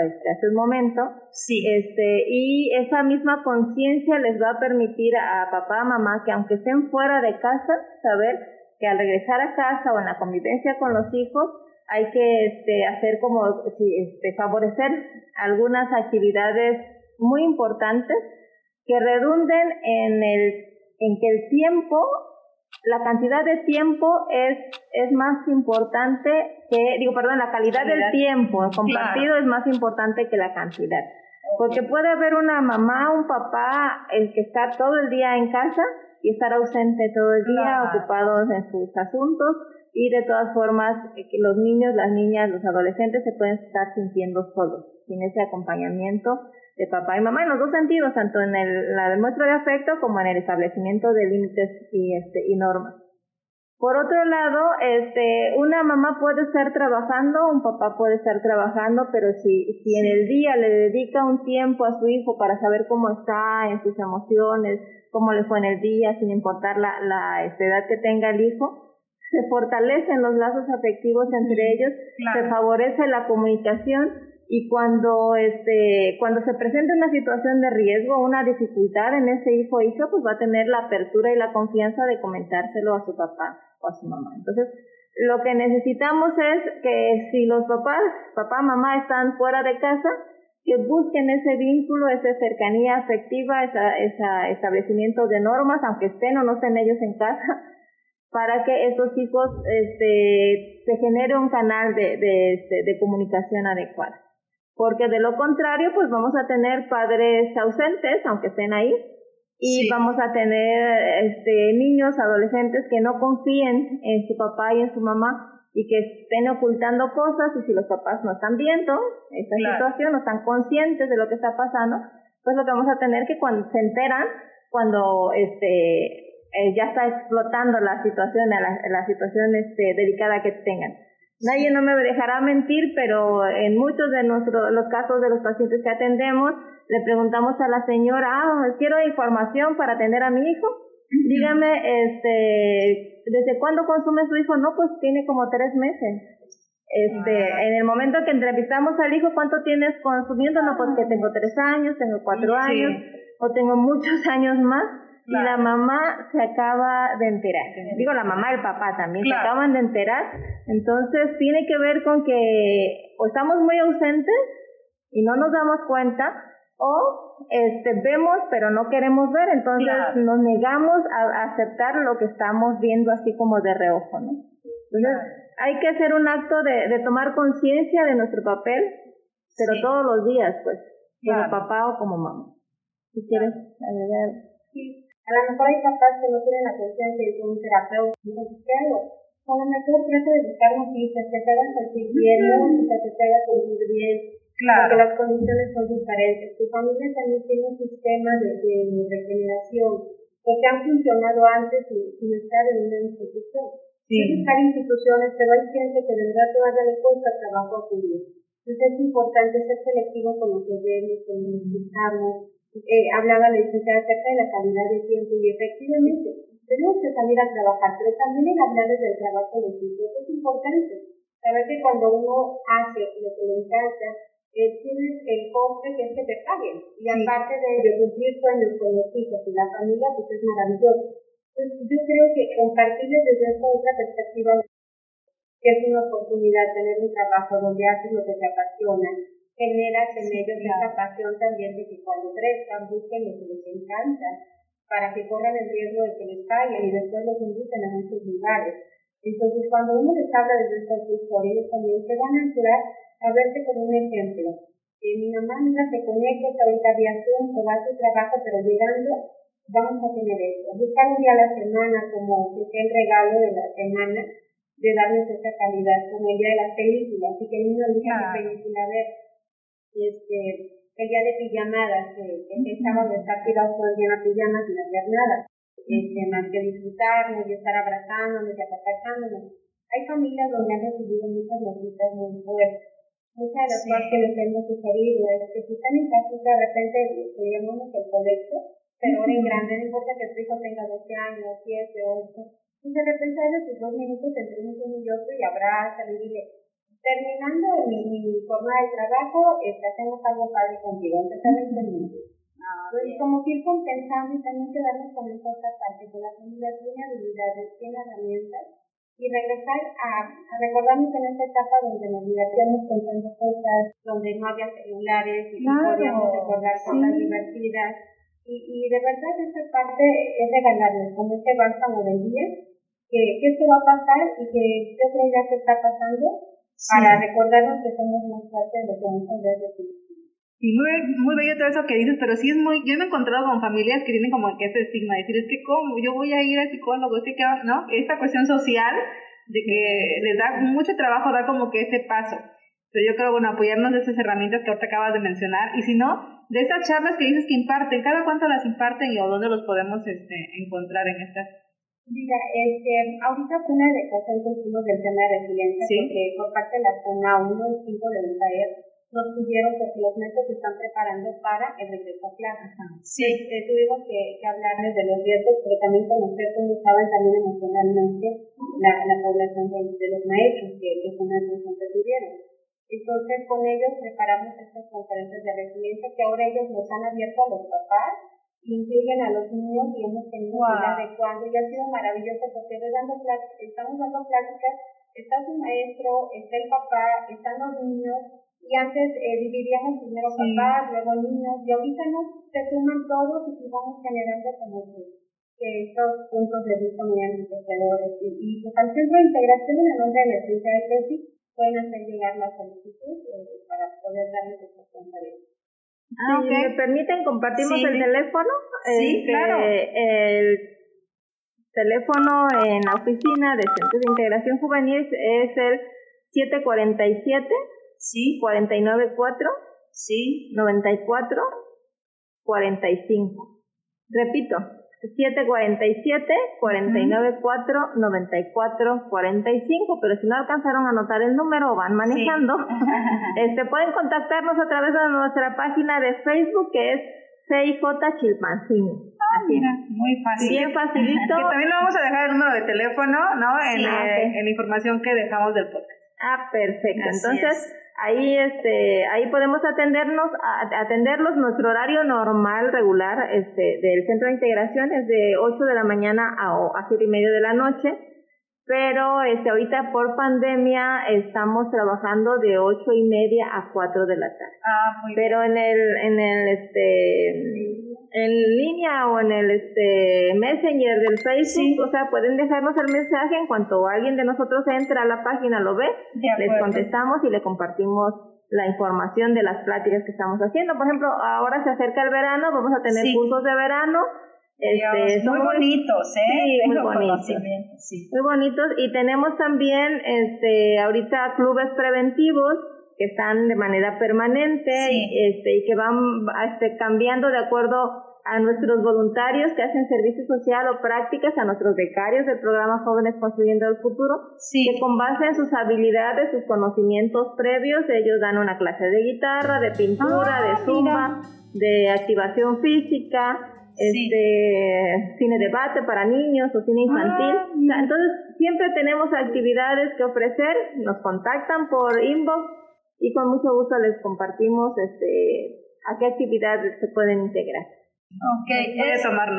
este, hace un momento. Sí. Este, y esa misma conciencia les va a permitir a papá, mamá, que aunque estén fuera de casa, saber que al regresar a casa o en la convivencia con los hijos, hay que este, hacer como, este, favorecer algunas actividades muy importantes que redunden en, el, en que el tiempo, la cantidad de tiempo es, es más importante que, digo, perdón, la calidad del tiempo compartido es más importante que la cantidad. Porque puede haber una mamá, un papá, el que está todo el día en casa y estar ausente todo el día, ocupados en sus asuntos, y de todas formas eh, que los niños, las niñas, los adolescentes se pueden estar sintiendo solos, sin ese acompañamiento de papá y mamá en los dos sentidos, tanto en el, la demuestra de afecto como en el establecimiento de límites y, este, y normas. Por otro lado, este, una mamá puede estar trabajando, un papá puede estar trabajando, pero si, si en el día le dedica un tiempo a su hijo para saber cómo está en sus emociones, cómo le fue en el día, sin importar la, la este, edad que tenga el hijo, se fortalecen los lazos afectivos entre ellos, se favorece la comunicación y cuando este cuando se presente una situación de riesgo una dificultad en ese hijo o hija pues va a tener la apertura y la confianza de comentárselo a su papá o a su mamá. Entonces lo que necesitamos es que si los papás papá mamá están fuera de casa que busquen ese vínculo esa cercanía afectiva esa, ese establecimiento de normas aunque estén o no estén ellos en casa para que estos hijos este, se genere un canal de, de, este, de comunicación adecuada porque de lo contrario, pues vamos a tener padres ausentes, aunque estén ahí, y vamos a tener este, niños, adolescentes que no confíen en su papá y en su mamá y que estén ocultando cosas y si los papás no están viendo esa situación, no están conscientes de lo que está pasando, pues lo que vamos a tener que cuando se enteran, cuando este eh, ya está explotando la situación, la, la situación este, delicada que tengan. Nadie no me dejará mentir, pero en muchos de nuestros, los casos de los pacientes que atendemos, le preguntamos a la señora, ah, quiero información para atender a mi hijo. Dígame, este, ¿desde cuándo consume su hijo? No, pues tiene como tres meses. Este, ah. en el momento que entrevistamos al hijo, ¿cuánto tienes consumiendo? No, pues que tengo tres años, tengo cuatro años, o tengo muchos años más y la mamá se acaba de enterar. Digo, la mamá y el papá también se acaban de enterar. Entonces, tiene que ver con que o estamos muy ausentes y no nos damos cuenta, o este, vemos pero no queremos ver, entonces nos negamos a, aceptar lo que estamos viendo así como de reojo, ¿no? Entonces, hay que hacer un acto de, de tomar conciencia de nuestro papel, pero todos los días, pues, como papá o como mamá. Si quieres agregar. Sí. A lo mejor hay papás que no tienen la presencia de un terapeuta, no hago. A lo mejor trata de buscar noticias que te hagan sentir bien, música que te haga sentir bien, claro. porque las condiciones son diferentes. Tu familia también tiene un sistema de, de regeneración, porque han funcionado antes sin, estar en una institución. Sí. buscar instituciones, pero hay gente que de verdad todavía le cuesta trabajo acudir. Entonces es importante ser selectivo con lo que vemos, con lo que escuchamos, eh, hablaba la licenciada acerca de la calidad de tiempo y efectivamente tenemos que salir a trabajar, pero también en hablarles del trabajo de equipo es importante. Saber que cuando uno hace lo que le encanta, eh, tienes el coste que es que te paguen. Y aparte de, de, cumplir sueños con los hijos y la familia, pues es maravilloso. Entonces, yo creo que compartirles desde esta otra perspectiva, que es una oportunidad tener un trabajo donde haces lo que te apasiona, generas en ellos esa pasión también de que cuando crezcan busquen lo que les encanta para que corran el riesgo de que les fallen y después los inviten a muchos lugares. Entonces, cuando uno les habla de estas historias, también se van a ayudar a verse como un ejemplo. Eh, mi mamá nunca se conecta, ahorita vía Zoom, o va a su trabajo, pero llegando vamos a tener esto. Buscar un día a la semana como que sea el regalo de la semana, de darles esa calidad, como el día de las películas, y que el niño elija qué película ver este, ella de pijamadas, que, que sábado de estar tirado todo el día en pijamas sin hacer nada, este, más que disfrutarnos y estar abrazándonos y apapachándonos. Hay familias donde han recibido muchas noticias muy fuertes. Muchas de las cosas que les hemos sugerido es que si están en casa de repente llamamos el colegio, pero ahora en grande, no importa que tu hijo tenga 12 años, 7, 8, y de repente hay sus dos minutos entre uno y otro y abraza y dile, terminando mi, mi jornada de trabajo, este, hacemos algo padre contigo, empezar a entender. Ah, y como que ir compensando y también quedarnos con esa otra parte, que la familia tiene habilidades, tiene herramientas, y regresar a, a recordarnos en esta etapa donde nos divertíamos contando cosas, donde no había celulares y podíamos recordar cosas divertidas. Y, y de verdad esta parte es regalarles como este bálsamo del día, que, que esto va a pasar y que yo creo ya que está pasando para recordarnos que somos más fuertes de lo que muchas veces y muy, muy bello todo eso que dices, pero sí es muy, yo me he encontrado con familias que tienen como que ese estigma, de decir, es que cómo, yo voy a ir al psicólogo, es que, ¿no? Esta cuestión social de que les da mucho trabajo dar como que ese paso. Pero yo creo, bueno, apoyarnos de esas herramientas que ahorita acabas de mencionar, y si no, de esas charlas que dices que imparten, ¿cada cuánto las imparten y o dónde los podemos este, encontrar en estas Mira, este, ahorita fue una de cosas que hicimos del tema de resiliencia, porque por parte de la zona 1 y 5 de UNTAER nos pidieron porque los métodos se están preparando para el regreso a clases. Sí. Este, tuvimos que, que, hablarles de los riesgos, pero también conocer cómo estaban también emocionalmente la, la población de, los maestros que, que son la que tuvieron. Entonces, con ellos preparamos estas conferencias de resiliencia que ahora ellos nos han abierto a los papás, incluyen a los niños y hemos tenido que ir adecuando y ha sido maravilloso porque dando estamos dando pláticas, está su maestro, está el papá, están los niños y antes eh, dividíamos primero papás, luego niños y ahorita nos se suman todos y vamos generando como que, estos puntos de vista muy enriquecedores. Y, y pues al centro de integración en el nombre de la ciencia de tesis pueden hacer llegar la solicitud eh, para poder darles estas conferencias. Ah, si me permiten, compartimos el teléfono. Sí, este, claro. El teléfono en la oficina de Centro de Integración Juvenil es el 747 sí 494 sí 94 45. Repito, 747 494 94 45, pero si no alcanzaron a anotar el número o van manejando, este pueden contactarnos a través de nuestra página de Facebook que es CIJ Chilpancingo. Ah, mira, muy fácil. Bien facilito. que también lo vamos a dejar el número de teléfono, ¿no? En, eh, en la información que dejamos del podcast. Ah, perfecto. Entonces, ahí este ahí podemos atendernos atenderlos. Nuestro horario normal regular este del centro de integración es de 8 de la mañana a, a 7 y media de la noche. Pero este ahorita por pandemia estamos trabajando de ocho y media a 4 de la tarde. Ah, muy pero en el en el este en línea o en el este Messenger del Facebook, o sea, pueden dejarnos el mensaje en cuanto alguien de nosotros entra a la página, lo ve, les contestamos y le compartimos la información de las pláticas que estamos haciendo. Por ejemplo, ahora se acerca el verano, vamos a tener cursos de verano. Este, muy bonitos, ¿eh? muy bonitos. Muy bonitos. Y tenemos también este ahorita clubes preventivos que están de manera permanente este, y que van este, cambiando de acuerdo a nuestros voluntarios que hacen servicio social o prácticas, a nuestros becarios del programa Jóvenes Construyendo el Futuro, que con base en sus habilidades, sus conocimientos previos, ellos dan una clase de guitarra, de pintura, de ah, zumba, de activación física, este cine debate para niños o cine infantil. Ah, entonces, siempre tenemos actividades que ofrecer, nos contactan por inbox y con mucho gusto les compartimos este a qué actividades se pueden integrar. Ok,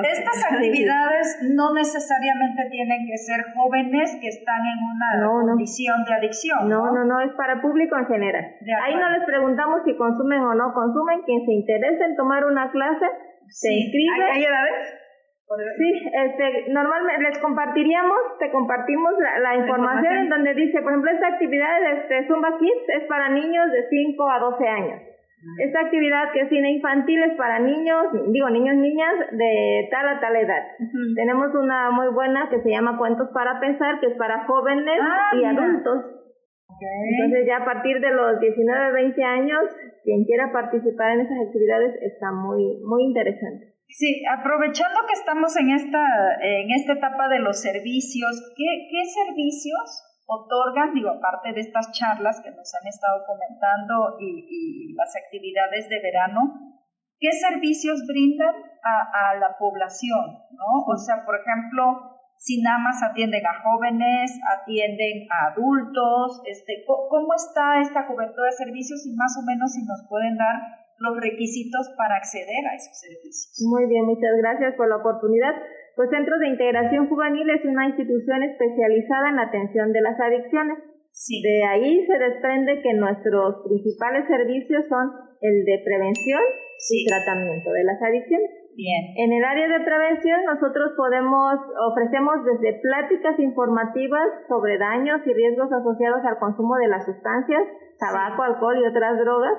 estas actividades no necesariamente tienen que ser jóvenes que están en una condición de adicción. No, no, no, es para público en general. Ahí no les preguntamos si consumen o no consumen. Quien se interese en tomar una clase, se inscribe. ¿Hay, edades? Sí, este, normalmente les compartiríamos, te compartimos la, información, en donde dice, por ejemplo, esta actividad de este Zumba Kids es para niños de 5 a 12 años. Esta actividad que es cine infantil es para niños, digo niños, niñas de tal a tal edad. Tenemos una muy buena que se llama Cuentos para Pensar, que es para jóvenes ah, y adultos. Entonces ya a partir de los 19, 20 años, quien quiera participar en esas actividades está muy, muy interesante. Sí, aprovechando que estamos en esta, en esta etapa de los servicios, ¿qué, qué servicios otorgan, digo, aparte de estas charlas que nos han estado comentando y, las actividades de verano, ¿qué servicios brindan a, la población? ¿no? O sea, por ejemplo, si nada más atienden a jóvenes, atienden a adultos, este, ¿cómo está esta cobertura de servicios y más o menos si nos pueden dar los requisitos para acceder a esos servicios? Muy bien, muchas gracias por la oportunidad. Pues Centros de Integración Juvenil es una institución especializada en la atención de las adicciones. De ahí se desprende que nuestros principales servicios son el de prevención y tratamiento de las adicciones. Bien. En el área de prevención nosotros podemos ofrecemos desde pláticas informativas sobre daños y riesgos asociados al consumo de las sustancias, tabaco, alcohol y otras drogas,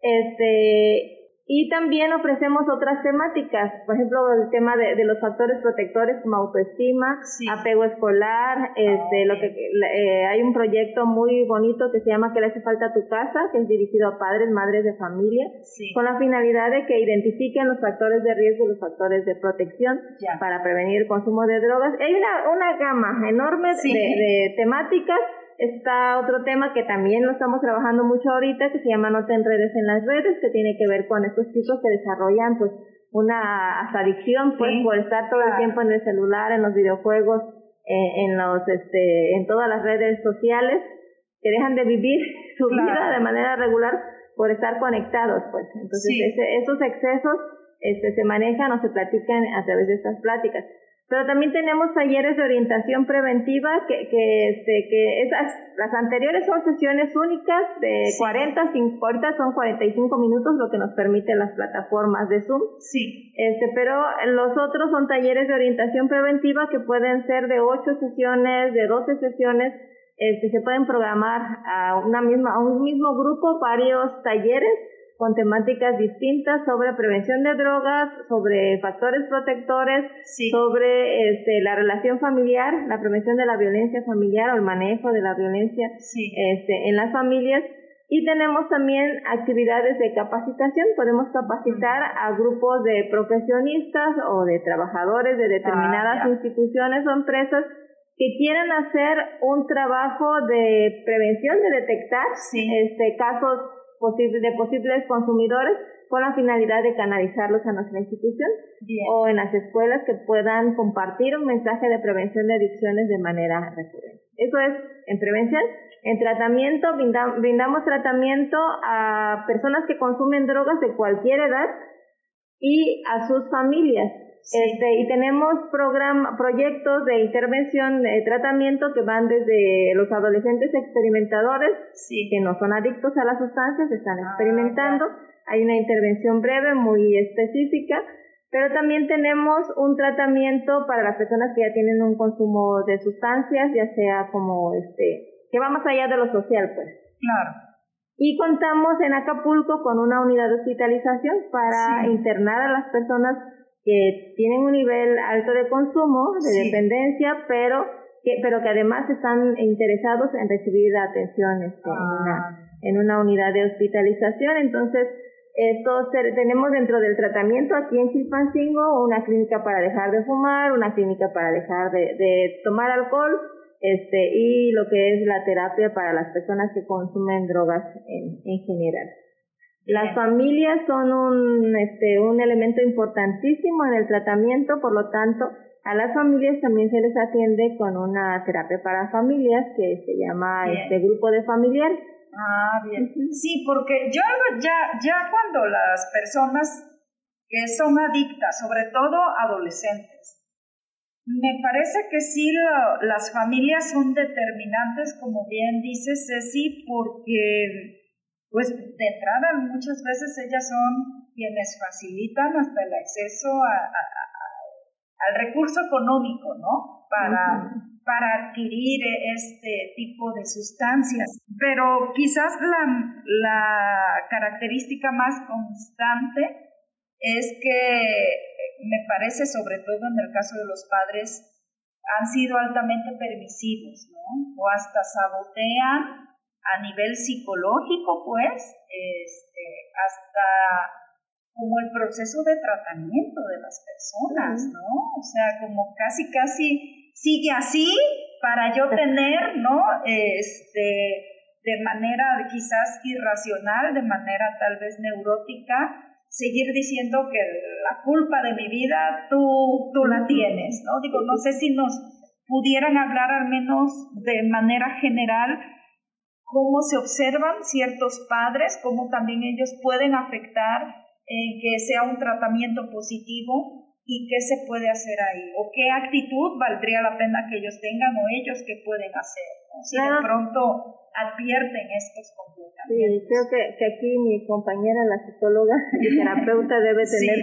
este y también ofrecemos otras temáticas, por ejemplo, el tema de, de los factores protectores como autoestima, apego escolar, este, lo que eh, hay un proyecto muy bonito que se llama ¿Qué le hace falta a tu casa? que es dirigido a padres, madres de familia, con la finalidad de que identifiquen los factores de riesgo y los factores de protección para prevenir el consumo de drogas. Hay una, una gama enorme de, de temáticas está otro tema que también lo estamos trabajando mucho ahorita, que se llama No te enredes en las redes, que tiene que ver con estos chicos que desarrollan pues una adicción pues por estar todo el tiempo en el celular, en los videojuegos, eh, en los este en todas las redes sociales, que dejan de vivir su vida de manera regular por estar conectados, pues. Entonces, esos excesos este, se manejan o se platican a través de estas pláticas. Pero también tenemos talleres de orientación preventiva que, que, este, que esas, las anteriores son sesiones únicas de 40, 50, son 45 minutos, lo que nos permite las plataformas de Zoom. Sí. Este, pero los otros son talleres de orientación preventiva que pueden ser de 8 sesiones, de 12 sesiones, este, se pueden programar a una misma, a un mismo grupo varios talleres con temáticas distintas sobre prevención de drogas, sobre factores protectores, sobre este, la relación familiar, la prevención de la violencia familiar o el manejo de la violencia este, en las familias. Y tenemos también actividades de capacitación. Podemos capacitar a grupos de profesionistas o de trabajadores de determinadas ah, instituciones o empresas que quieran hacer un trabajo de prevención, de detectar este, casos de posibles consumidores con la finalidad de canalizarlos a nuestra institución o en las escuelas que puedan compartir un mensaje de prevención de adicciones de manera recurrente. Eso es en prevención. En tratamiento, brindamos tratamiento a personas que consumen drogas de cualquier edad y a sus familias. Este, y tenemos program, proyectos de intervención, de tratamiento que van desde los adolescentes experimentadores, que no son adictos a las sustancias, están ah, experimentando. Hay una intervención breve, muy específica, pero también tenemos un tratamiento para las personas que ya tienen un consumo de sustancias, ya sea como este, que va más allá de lo social, pues. Claro. Y contamos en Acapulco con una unidad de hospitalización para internar a las personas que tienen un nivel alto de consumo, de dependencia, pero que, pero que además están interesados en recibir atención este, en, una, ah. en una unidad de hospitalización. Entonces, esto tenemos dentro del tratamiento aquí en Chilpancingo una clínica para dejar de fumar, una clínica para dejar de, de tomar alcohol, este, y lo que es la terapia para las personas que consumen drogas en, en general. Las familias son un, este, un elemento importantísimo en el tratamiento, por lo tanto, a las familias también se les atiende con una terapia para familias que se llama este grupo de familiares. Ah, bien. Sí, porque yo ya, ya cuando las personas que son adictas, sobre todo adolescentes, me parece que sí las familias son determinantes, como bien dice Ceci, porque pues de entrada muchas veces ellas son quienes facilitan hasta el acceso al recurso económico, ¿no? Para, para adquirir este tipo de sustancias. Pero quizás la, la característica más constante es que me parece, sobre todo en el caso de los padres, han sido altamente permisivos, ¿no? O hasta sabotean a nivel psicológico, pues, este, hasta como el proceso de tratamiento de las personas, ¿no? O sea, como casi, casi sigue así para yo tener, ¿no? Este, de manera quizás irracional, de manera tal vez neurótica, seguir diciendo que la culpa de mi vida tú, tú la tienes, ¿no? Digo, no sé si nos pudieran hablar al menos de manera general cómo se observan ciertos padres, cómo también ellos pueden afectar en que sea un tratamiento positivo y qué se puede hacer ahí o qué actitud valdría la pena que ellos tengan o ellos qué pueden hacer si de pronto advierten estos comportamientos. Sí, creo que, que, aquí mi compañera, la psicóloga y terapeuta, debe tener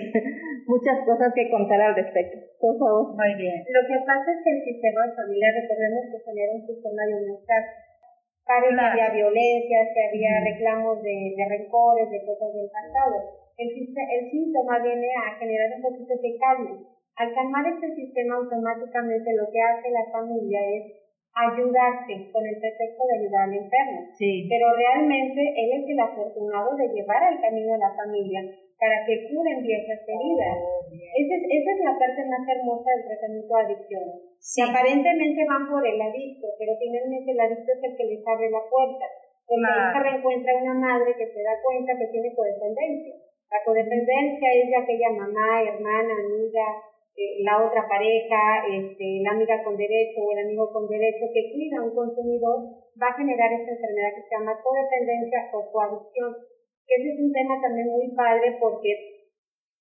muchas cosas que contar al respecto. Por favor. Muy bien. Lo que pasa es que el sistema familiar, recordemos que genera un sistema de bienestar que había violencia, que había reclamos de, de rencores, de cosas del pasado. El, el síntoma viene a generar un poquito de calma. Al calmar este sistema automáticamente lo que hace la familia es ayudarse con el pretexto de ayudar al enfermo. Sí. Pero realmente él es el afortunado de llevar al camino a la familia para que curen viejas heridas. Oh, esa, es, esa es la parte más hermosa del tratamiento de adicción. Que aparentemente van por el adicto, pero finalmente el adicto es el que les abre la puerta. Porque se reencuentra una madre que se da cuenta que tiene codependencia. La codependencia es de aquella mamá, hermana, amiga, eh, la otra pareja, este, la amiga con derecho o el amigo con derecho que cuida a un consumidor, va a generar esta enfermedad que se llama codependencia o coadicción. Que ese es un tema también muy padre porque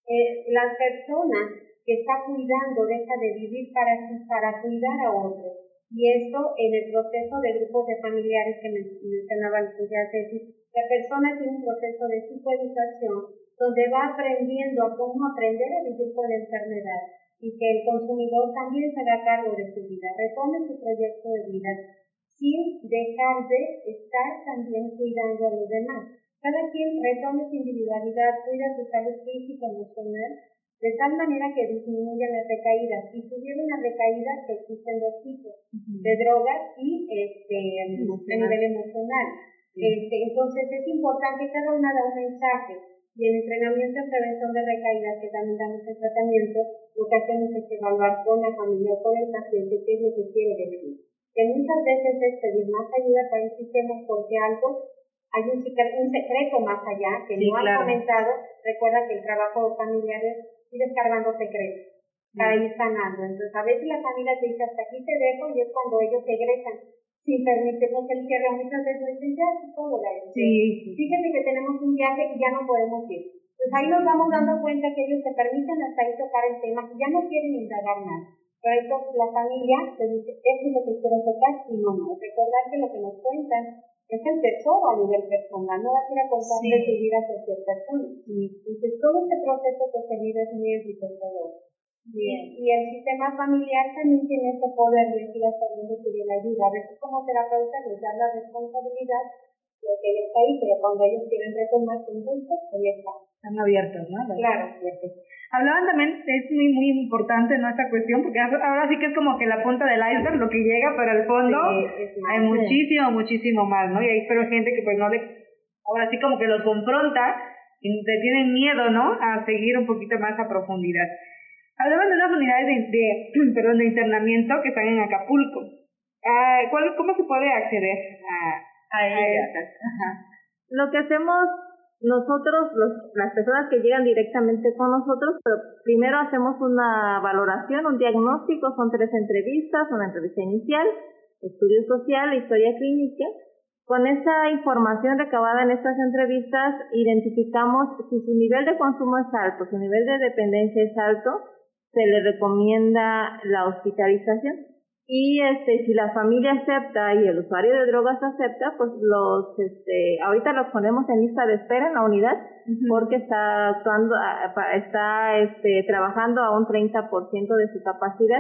eh, las personas que está cuidando deja de vivir para, para cuidar a otros. Y esto en el proceso de grupos de familiares que mencionaba el Ceci, la persona tiene un proceso de psicoeducación donde va aprendiendo a cómo aprender a vivir con la enfermedad y que el consumidor también se haga cargo de su vida, retome su proyecto de vida sin dejar de estar también cuidando a los demás. Cada quien retome su individualidad, cuida su salud física, y emocional, de tal manera que disminuya las recaídas. Y si hubiera una recaída, que existen dos tipos, de drogas y este, a nivel emocional. Este, entonces es importante que cada una da un mensaje y el entrenamiento en prevención de recaídas que también damos el tratamiento, lo que hacemos es evaluar con la familia o con el paciente qué es lo que quiere decir. Que muchas veces es pedir más ayuda para un sistema porque algo, hay un, un secreto más allá que no han comentado. Recuerda que el trabajo familiar es ir descargando secretos para ir sanando. Entonces, a veces la familia te dice, hasta aquí te dejo, y es cuando ellos egresan sin permitirnos el cierre. Muchas veces dicen, ya es todo la sí, Fíjense que tenemos un viaje y ya no podemos ir. Pues ahí nos vamos dando cuenta que ellos se permiten hasta ahí tocar el tema y ya no quieren indagar nada. Pero eso la familia se dice, esto es lo que quiero tocar y no, no. Recordar que lo que nos cuentan es el tesoro a nivel personal, no va a ir a contarle sí. su vida a cualquier persona. Entonces todo este proceso que se vive es muy enriquecedor. Bien. Y el sistema familiar también tiene ese poder de decir hasta dónde pedir ayuda. A veces como terapeuta les da la responsabilidad de que está ahí, pero cuando ellos quieren retomar su impulso, ahí está. Están abiertos, ¿no? Claro. Hablaban también, es muy, muy importante ¿no? esta cuestión, porque ahora sí que es como que la punta del iceberg, lo que llega, pero al fondo hay muchísimo, muchísimo más, ¿no? Y hay pero gente que pues no le, ahora sí como que los confronta y te tienen miedo, ¿no? A seguir un poquito más a profundidad. Hablaban de unas unidades de, perdón, de internamiento que están en Acapulco. Ah, ¿cuál, ¿Cómo se puede acceder a, Lo que hacemos nosotros, los, las personas que llegan directamente con nosotros, pero primero hacemos una valoración, un diagnóstico, son tres entrevistas, una entrevista inicial, estudio social, historia clínica. Con esa información recabada en estas entrevistas, identificamos si su nivel de consumo es alto, su nivel de dependencia es alto, se le recomienda la hospitalización. Y este, si la familia acepta y el usuario de drogas acepta, pues los, este, ahorita los ponemos en lista de espera en la unidad porque está actuando, está este, trabajando a un 30% de su capacidad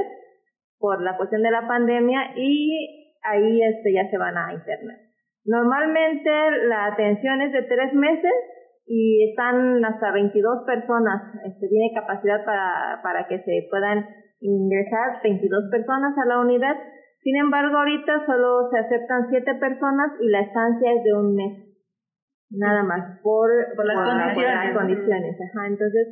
por la cuestión de la pandemia y ahí este, ya se van a internar. Normalmente la atención es de tres meses y están hasta 22 personas, este, tiene capacidad para, para que se puedan ingresar 22 personas a la unidad. Sin embargo, ahorita solo se aceptan 7 personas y la estancia es de un mes. Nada más, por, por, las, condiciones. Ajá, entonces,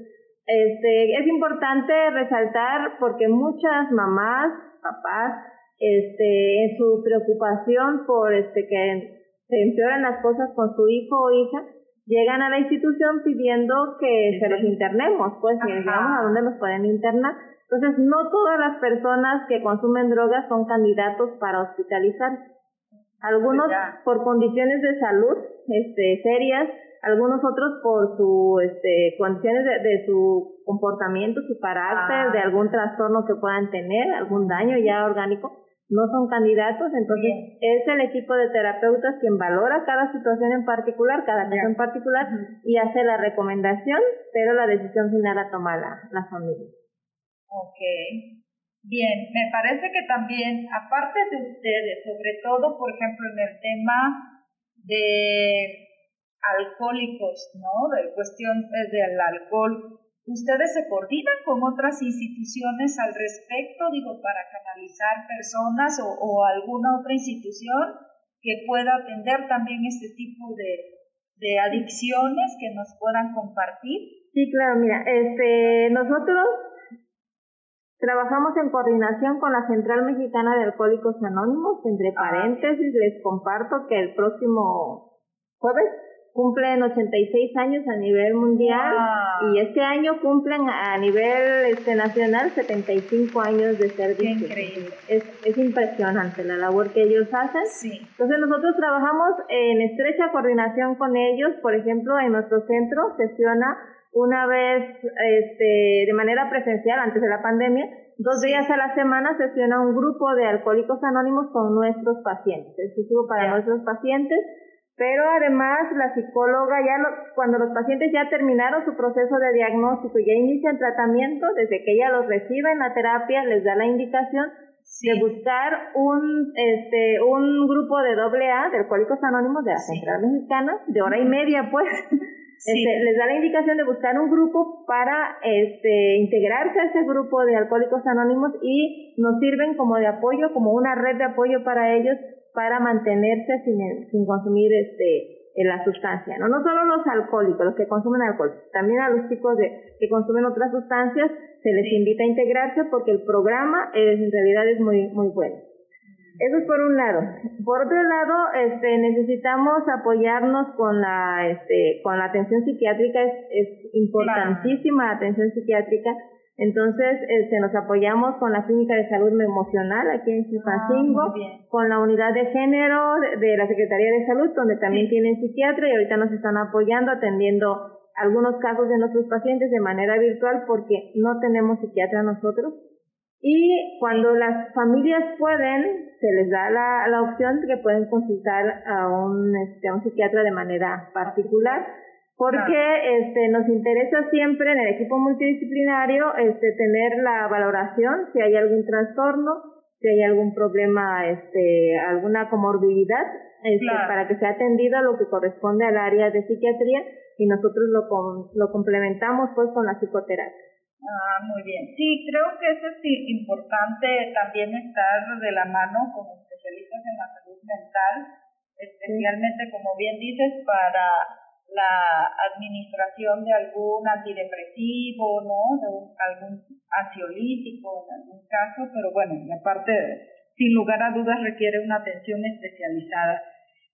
este, es importante resaltar porque muchas mamás, papás, este, en su preocupación por este, que se empeoren las cosas con su hijo o hija, llegan a la institución pidiendo que se los internemos, pues que digamos a dónde los pueden internar. Entonces, no todas las personas que consumen drogas son candidatos para hospitalizar. Algunos por condiciones de salud este, serias, algunos otros por su este, condiciones de, su comportamiento, su carácter, ah. de algún trastorno que puedan tener, algún daño ya orgánico no son candidatos, entonces es el equipo de terapeutas quien valora cada situación en particular, cada caso en particular, y hace la recomendación, pero la decisión final la toma la, la familia. Ok. Bien, me parece que también, aparte de ustedes, sobre todo, por ejemplo, en el tema de alcohólicos, ¿no? De cuestión eh, del alcohol, ¿Ustedes se coordinan con otras instituciones al respecto, digo, para canalizar personas o, alguna otra institución que pueda atender también este tipo de, de adicciones que nos puedan compartir? Sí, claro, mira, este, nosotros trabajamos en coordinación con la Central Mexicana de Alcohólicos Anónimos, entre ah, paréntesis les comparto que el próximo jueves cumplen 86 años a nivel mundial y este año cumplen a nivel este, nacional 75 años de servicio. increíble. Es, es impresionante la labor que ellos hacen. Sí. Entonces nosotros trabajamos en estrecha coordinación con ellos. Por ejemplo, en nuestro centro sesiona una vez este, de manera presencial antes de la pandemia, dos días a la semana sesiona un grupo de alcohólicos anónimos con nuestros pacientes, exclusivo para nuestros pacientes pero además la psicóloga ya cuando los pacientes ya terminaron su proceso de diagnóstico y ya inician tratamiento, desde que ella los recibe en la terapia, les da la indicación de buscar un este un grupo de doble A de alcohólicos anónimos de la central mexicana de hora y media pues este, les da la indicación de buscar un grupo para este integrarse a ese grupo de alcohólicos anónimos y nos sirven como de apoyo como una red de apoyo para ellos para mantenerse sin, sin consumir este la sustancia, ¿no? No solo los alcohólicos, los que consumen alcohol, también a los chicos de, que consumen otras sustancias se les invita a integrarse porque el programa es, en realidad es muy, muy bueno. Eso es por un lado. Por otro lado, este, necesitamos apoyarnos con la, este, con la atención psiquiátrica, es, es importantísima la atención psiquiátrica entonces, este, nos apoyamos con la Clínica de Salud Emocional aquí en Chilpancingo, Ah, con la Unidad de Género de, la Secretaría de Salud, donde también tienen psiquiatra y ahorita nos están apoyando atendiendo algunos casos de nuestros pacientes de manera virtual porque no tenemos psiquiatra nosotros. Y cuando las familias pueden, se les da la, la opción de que pueden consultar a un, este, a un psiquiatra de manera particular porque este, nos interesa siempre en el equipo multidisciplinario este, tener la valoración si hay algún trastorno, si hay algún problema, este, alguna comorbilidad, este, para que sea atendido a lo que corresponde al área de psiquiatría y nosotros lo, lo complementamos pues con la psicoterapia. Ah, muy bien. Sí, creo que eso es importante también estar de la mano con especialistas en la salud mental, especialmente, como bien dices, para la administración de algún antidepresivo, ¿no? De algún ansiolítico en algún caso, pero bueno, la parte, sin lugar a dudas, requiere una atención especializada.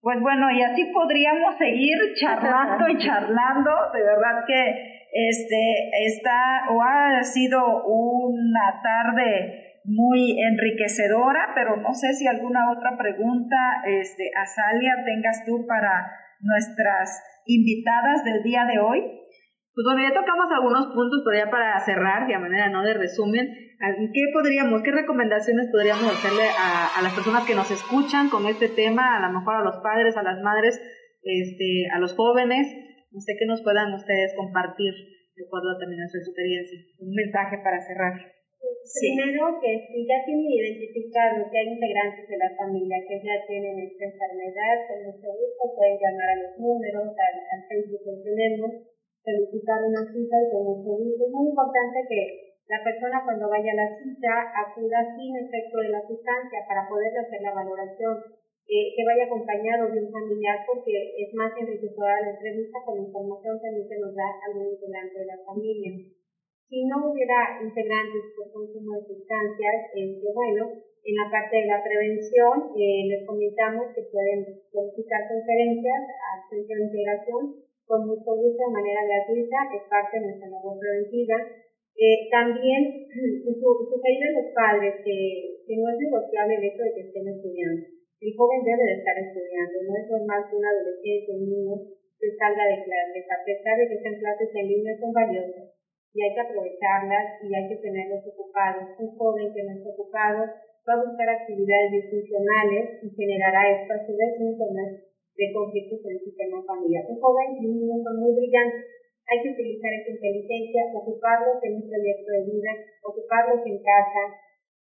Pues bueno, y así podríamos seguir charlando y charlando, de verdad que este está o ha sido una tarde muy enriquecedora, pero no sé si alguna otra pregunta, este, Azalia, tengas tú para nuestras invitadas del día de hoy. Pues bueno, ya tocamos algunos puntos, pero ya para cerrar, de manera no de resumen, ¿qué podríamos, qué recomendaciones podríamos hacerle a, a, las personas que nos escuchan con este tema, a lo mejor a los padres, a las madres, este, a los jóvenes? No sé qué nos puedan ustedes compartir de acuerdo también a su experiencia. Un mensaje para cerrar. Primero que si ya tienen identificado que hay integrantes de la familia que ya tienen esta enfermedad, con mucho gusto pueden llamar a los números, al, al Facebook que tenemos, solicitar una cita y con mucho gusto. Es muy importante que la persona cuando vaya a la cita acuda sin efecto de la sustancia para poder hacer la valoración, eh, que vaya acompañado de un familiar porque es más enriquecedora la entrevista con información que nos da algún integrante de la familia si no hubiera integrantes por consumo de sustancias, este, bueno, en la parte de la prevención eh, les comentamos que pueden solicitar conferencias a Centro de Integración con mucho gusto de manera gratuita, es parte de nuestra labor preventiva. Eh, también sugerir a los padres que, que no es negociable el hecho de que estén estudiando. El joven debe de estar estudiando, no es normal que un adolescente, un niño, se salga de clases, a pesar de que estén clases en línea son valiosas y hay que aprovecharlas y hay que tenerlos ocupados. Un joven que no está ocupado va a buscar actividades disfuncionales y generará esto a su de conflictos en el sistema familiar. Un joven y un niño son muy brillantes. Hay que utilizar esa inteligencia, ocuparlos en un proyecto de vida, ocuparlos en casa.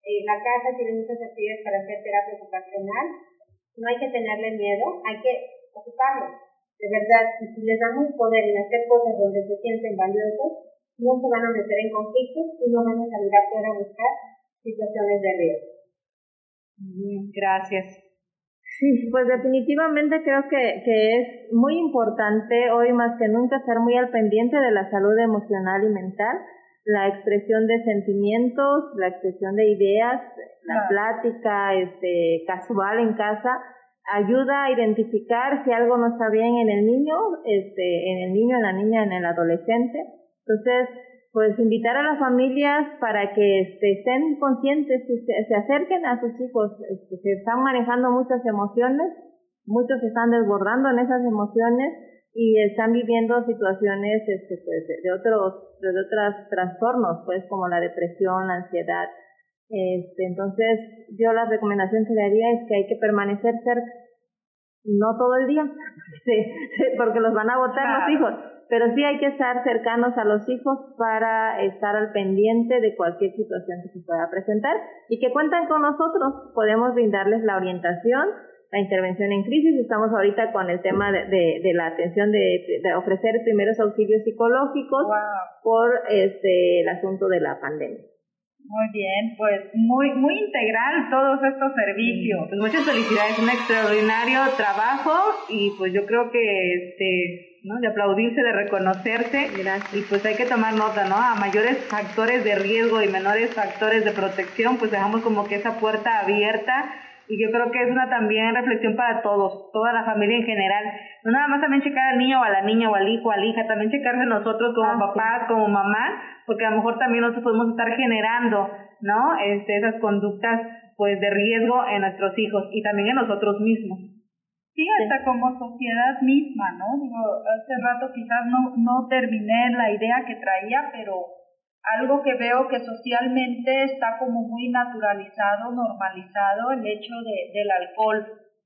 Eh, la casa tiene muchas actividades para hacer terapia ocupacional. No hay que tenerle miedo, hay que ocuparlos. De verdad, y si les damos poder en hacer cosas donde se sienten valiosos, no se van a meter en conflictos y no van a salir afuera a buscar situaciones de riesgo. Bien, gracias. Sí, pues definitivamente creo que, que es muy importante hoy más que nunca estar muy al pendiente de la salud emocional y mental, la expresión de sentimientos, la expresión de ideas, la plática este, casual en casa ayuda a identificar si algo no está bien en el niño, este, en el niño, en la niña, en el adolescente. Entonces, pues invitar a las familias para que este, estén conscientes, se, se acerquen a sus hijos, este, se están manejando muchas emociones, muchos se están desbordando en esas emociones y están viviendo situaciones este, pues, de otros de otros trastornos, pues como la depresión, la ansiedad. Este, entonces, yo la recomendación que le haría es que hay que permanecer cerca, no todo el día, porque los van a votar los hijos, pero sí hay que estar cercanos a los hijos para estar al pendiente de cualquier situación que se pueda presentar y que cuentan con nosotros. Podemos brindarles la orientación, la intervención en crisis. Estamos ahorita con el tema de, de, la atención de, de, ofrecer primeros auxilios psicológicos por este el asunto de la pandemia. Muy bien, pues muy muy integral todos estos servicios. Pues muchas felicidades, un extraordinario trabajo y pues yo creo que este, ¿no? de aplaudirse, de reconocerse Gracias. y pues hay que tomar nota, ¿no? A mayores factores de riesgo y menores factores de protección, pues dejamos como que esa puerta abierta y yo creo que es una también reflexión para todos, toda la familia en general. No nada más también checar al niño o a la niña o al hijo o a la hija, también checarse nosotros como ah, papás, como mamás, porque a lo mejor también nosotros podemos estar generando, ¿no? Este, esas conductas pues de riesgo en nuestros hijos y también en nosotros mismos. Sí, hasta como sociedad misma, ¿no? Digo, hace rato quizás no, no terminé la idea que traía, pero algo que veo que socialmente está como muy naturalizado, normalizado, el hecho de, del alcohol,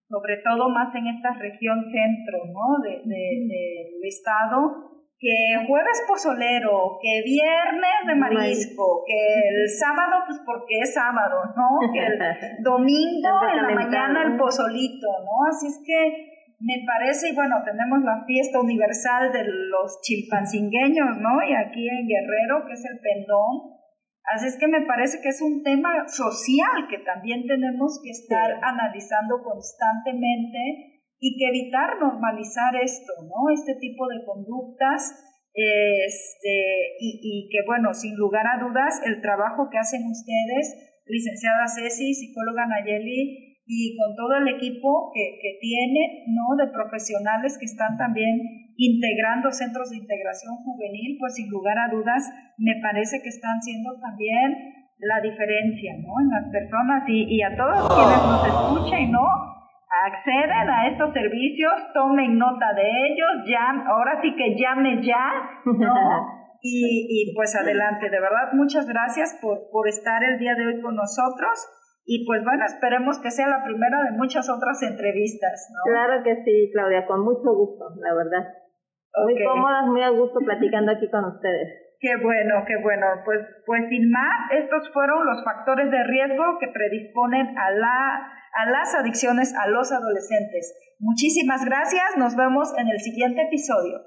sobre todo más en esta región centro, ¿no? De, del estado, que jueves pozolero, que viernes de marisco, que el sábado, pues porque es sábado, ¿no? Que el domingo en la mañana el pozolito, ¿no? Así es que me parece, y bueno, tenemos la fiesta universal de los chilpancingueños, ¿no? Y aquí en Guerrero, que es el pendón. Así es que me parece que es un tema social que también tenemos que estar analizando constantemente y que evitar normalizar esto, ¿no? Este tipo de conductas. Este, y, y que bueno, sin lugar a dudas, el trabajo que hacen ustedes, licenciada Ceci, psicóloga Nayeli, y con todo el equipo que, que tiene, ¿no? De profesionales que están también integrando centros de integración juvenil, pues sin lugar a dudas me parece que están siendo también la diferencia, ¿no? En las personas y, y a todos quienes nos escuchen, ¿no? Acceden a estos servicios, tomen nota de ellos, ya, ahora sí que llame ya, ¿no? Y, y pues adelante, de verdad, muchas gracias por, por estar el día de hoy con nosotros y pues bueno, esperemos que sea la primera de muchas otras entrevistas, ¿no? Claro que sí, Claudia, con mucho gusto, la verdad. Muy cómodas, muy a gusto platicando aquí con ustedes. Qué bueno, qué bueno. Pues, pues sin más, estos fueron los factores de riesgo que predisponen a, la, a las adicciones a los adolescentes. Muchísimas gracias, nos vemos en el siguiente episodio.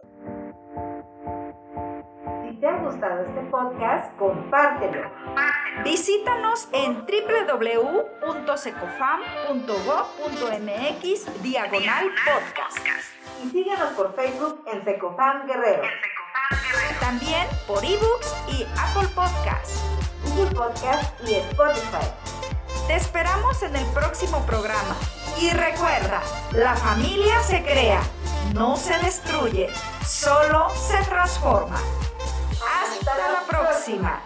Si te ha gustado este podcast, compártelo Visítanos en www.secofam.gov.mx diagonal podcast. Y síguenos por Facebook en Secofam Guerrero. También por ebooks y Apple Podcasts, Google Podcast y Spotify. Te esperamos en el próximo programa. Y recuerda, la familia se crea, no se destruye, solo se transforma. Até a próxima.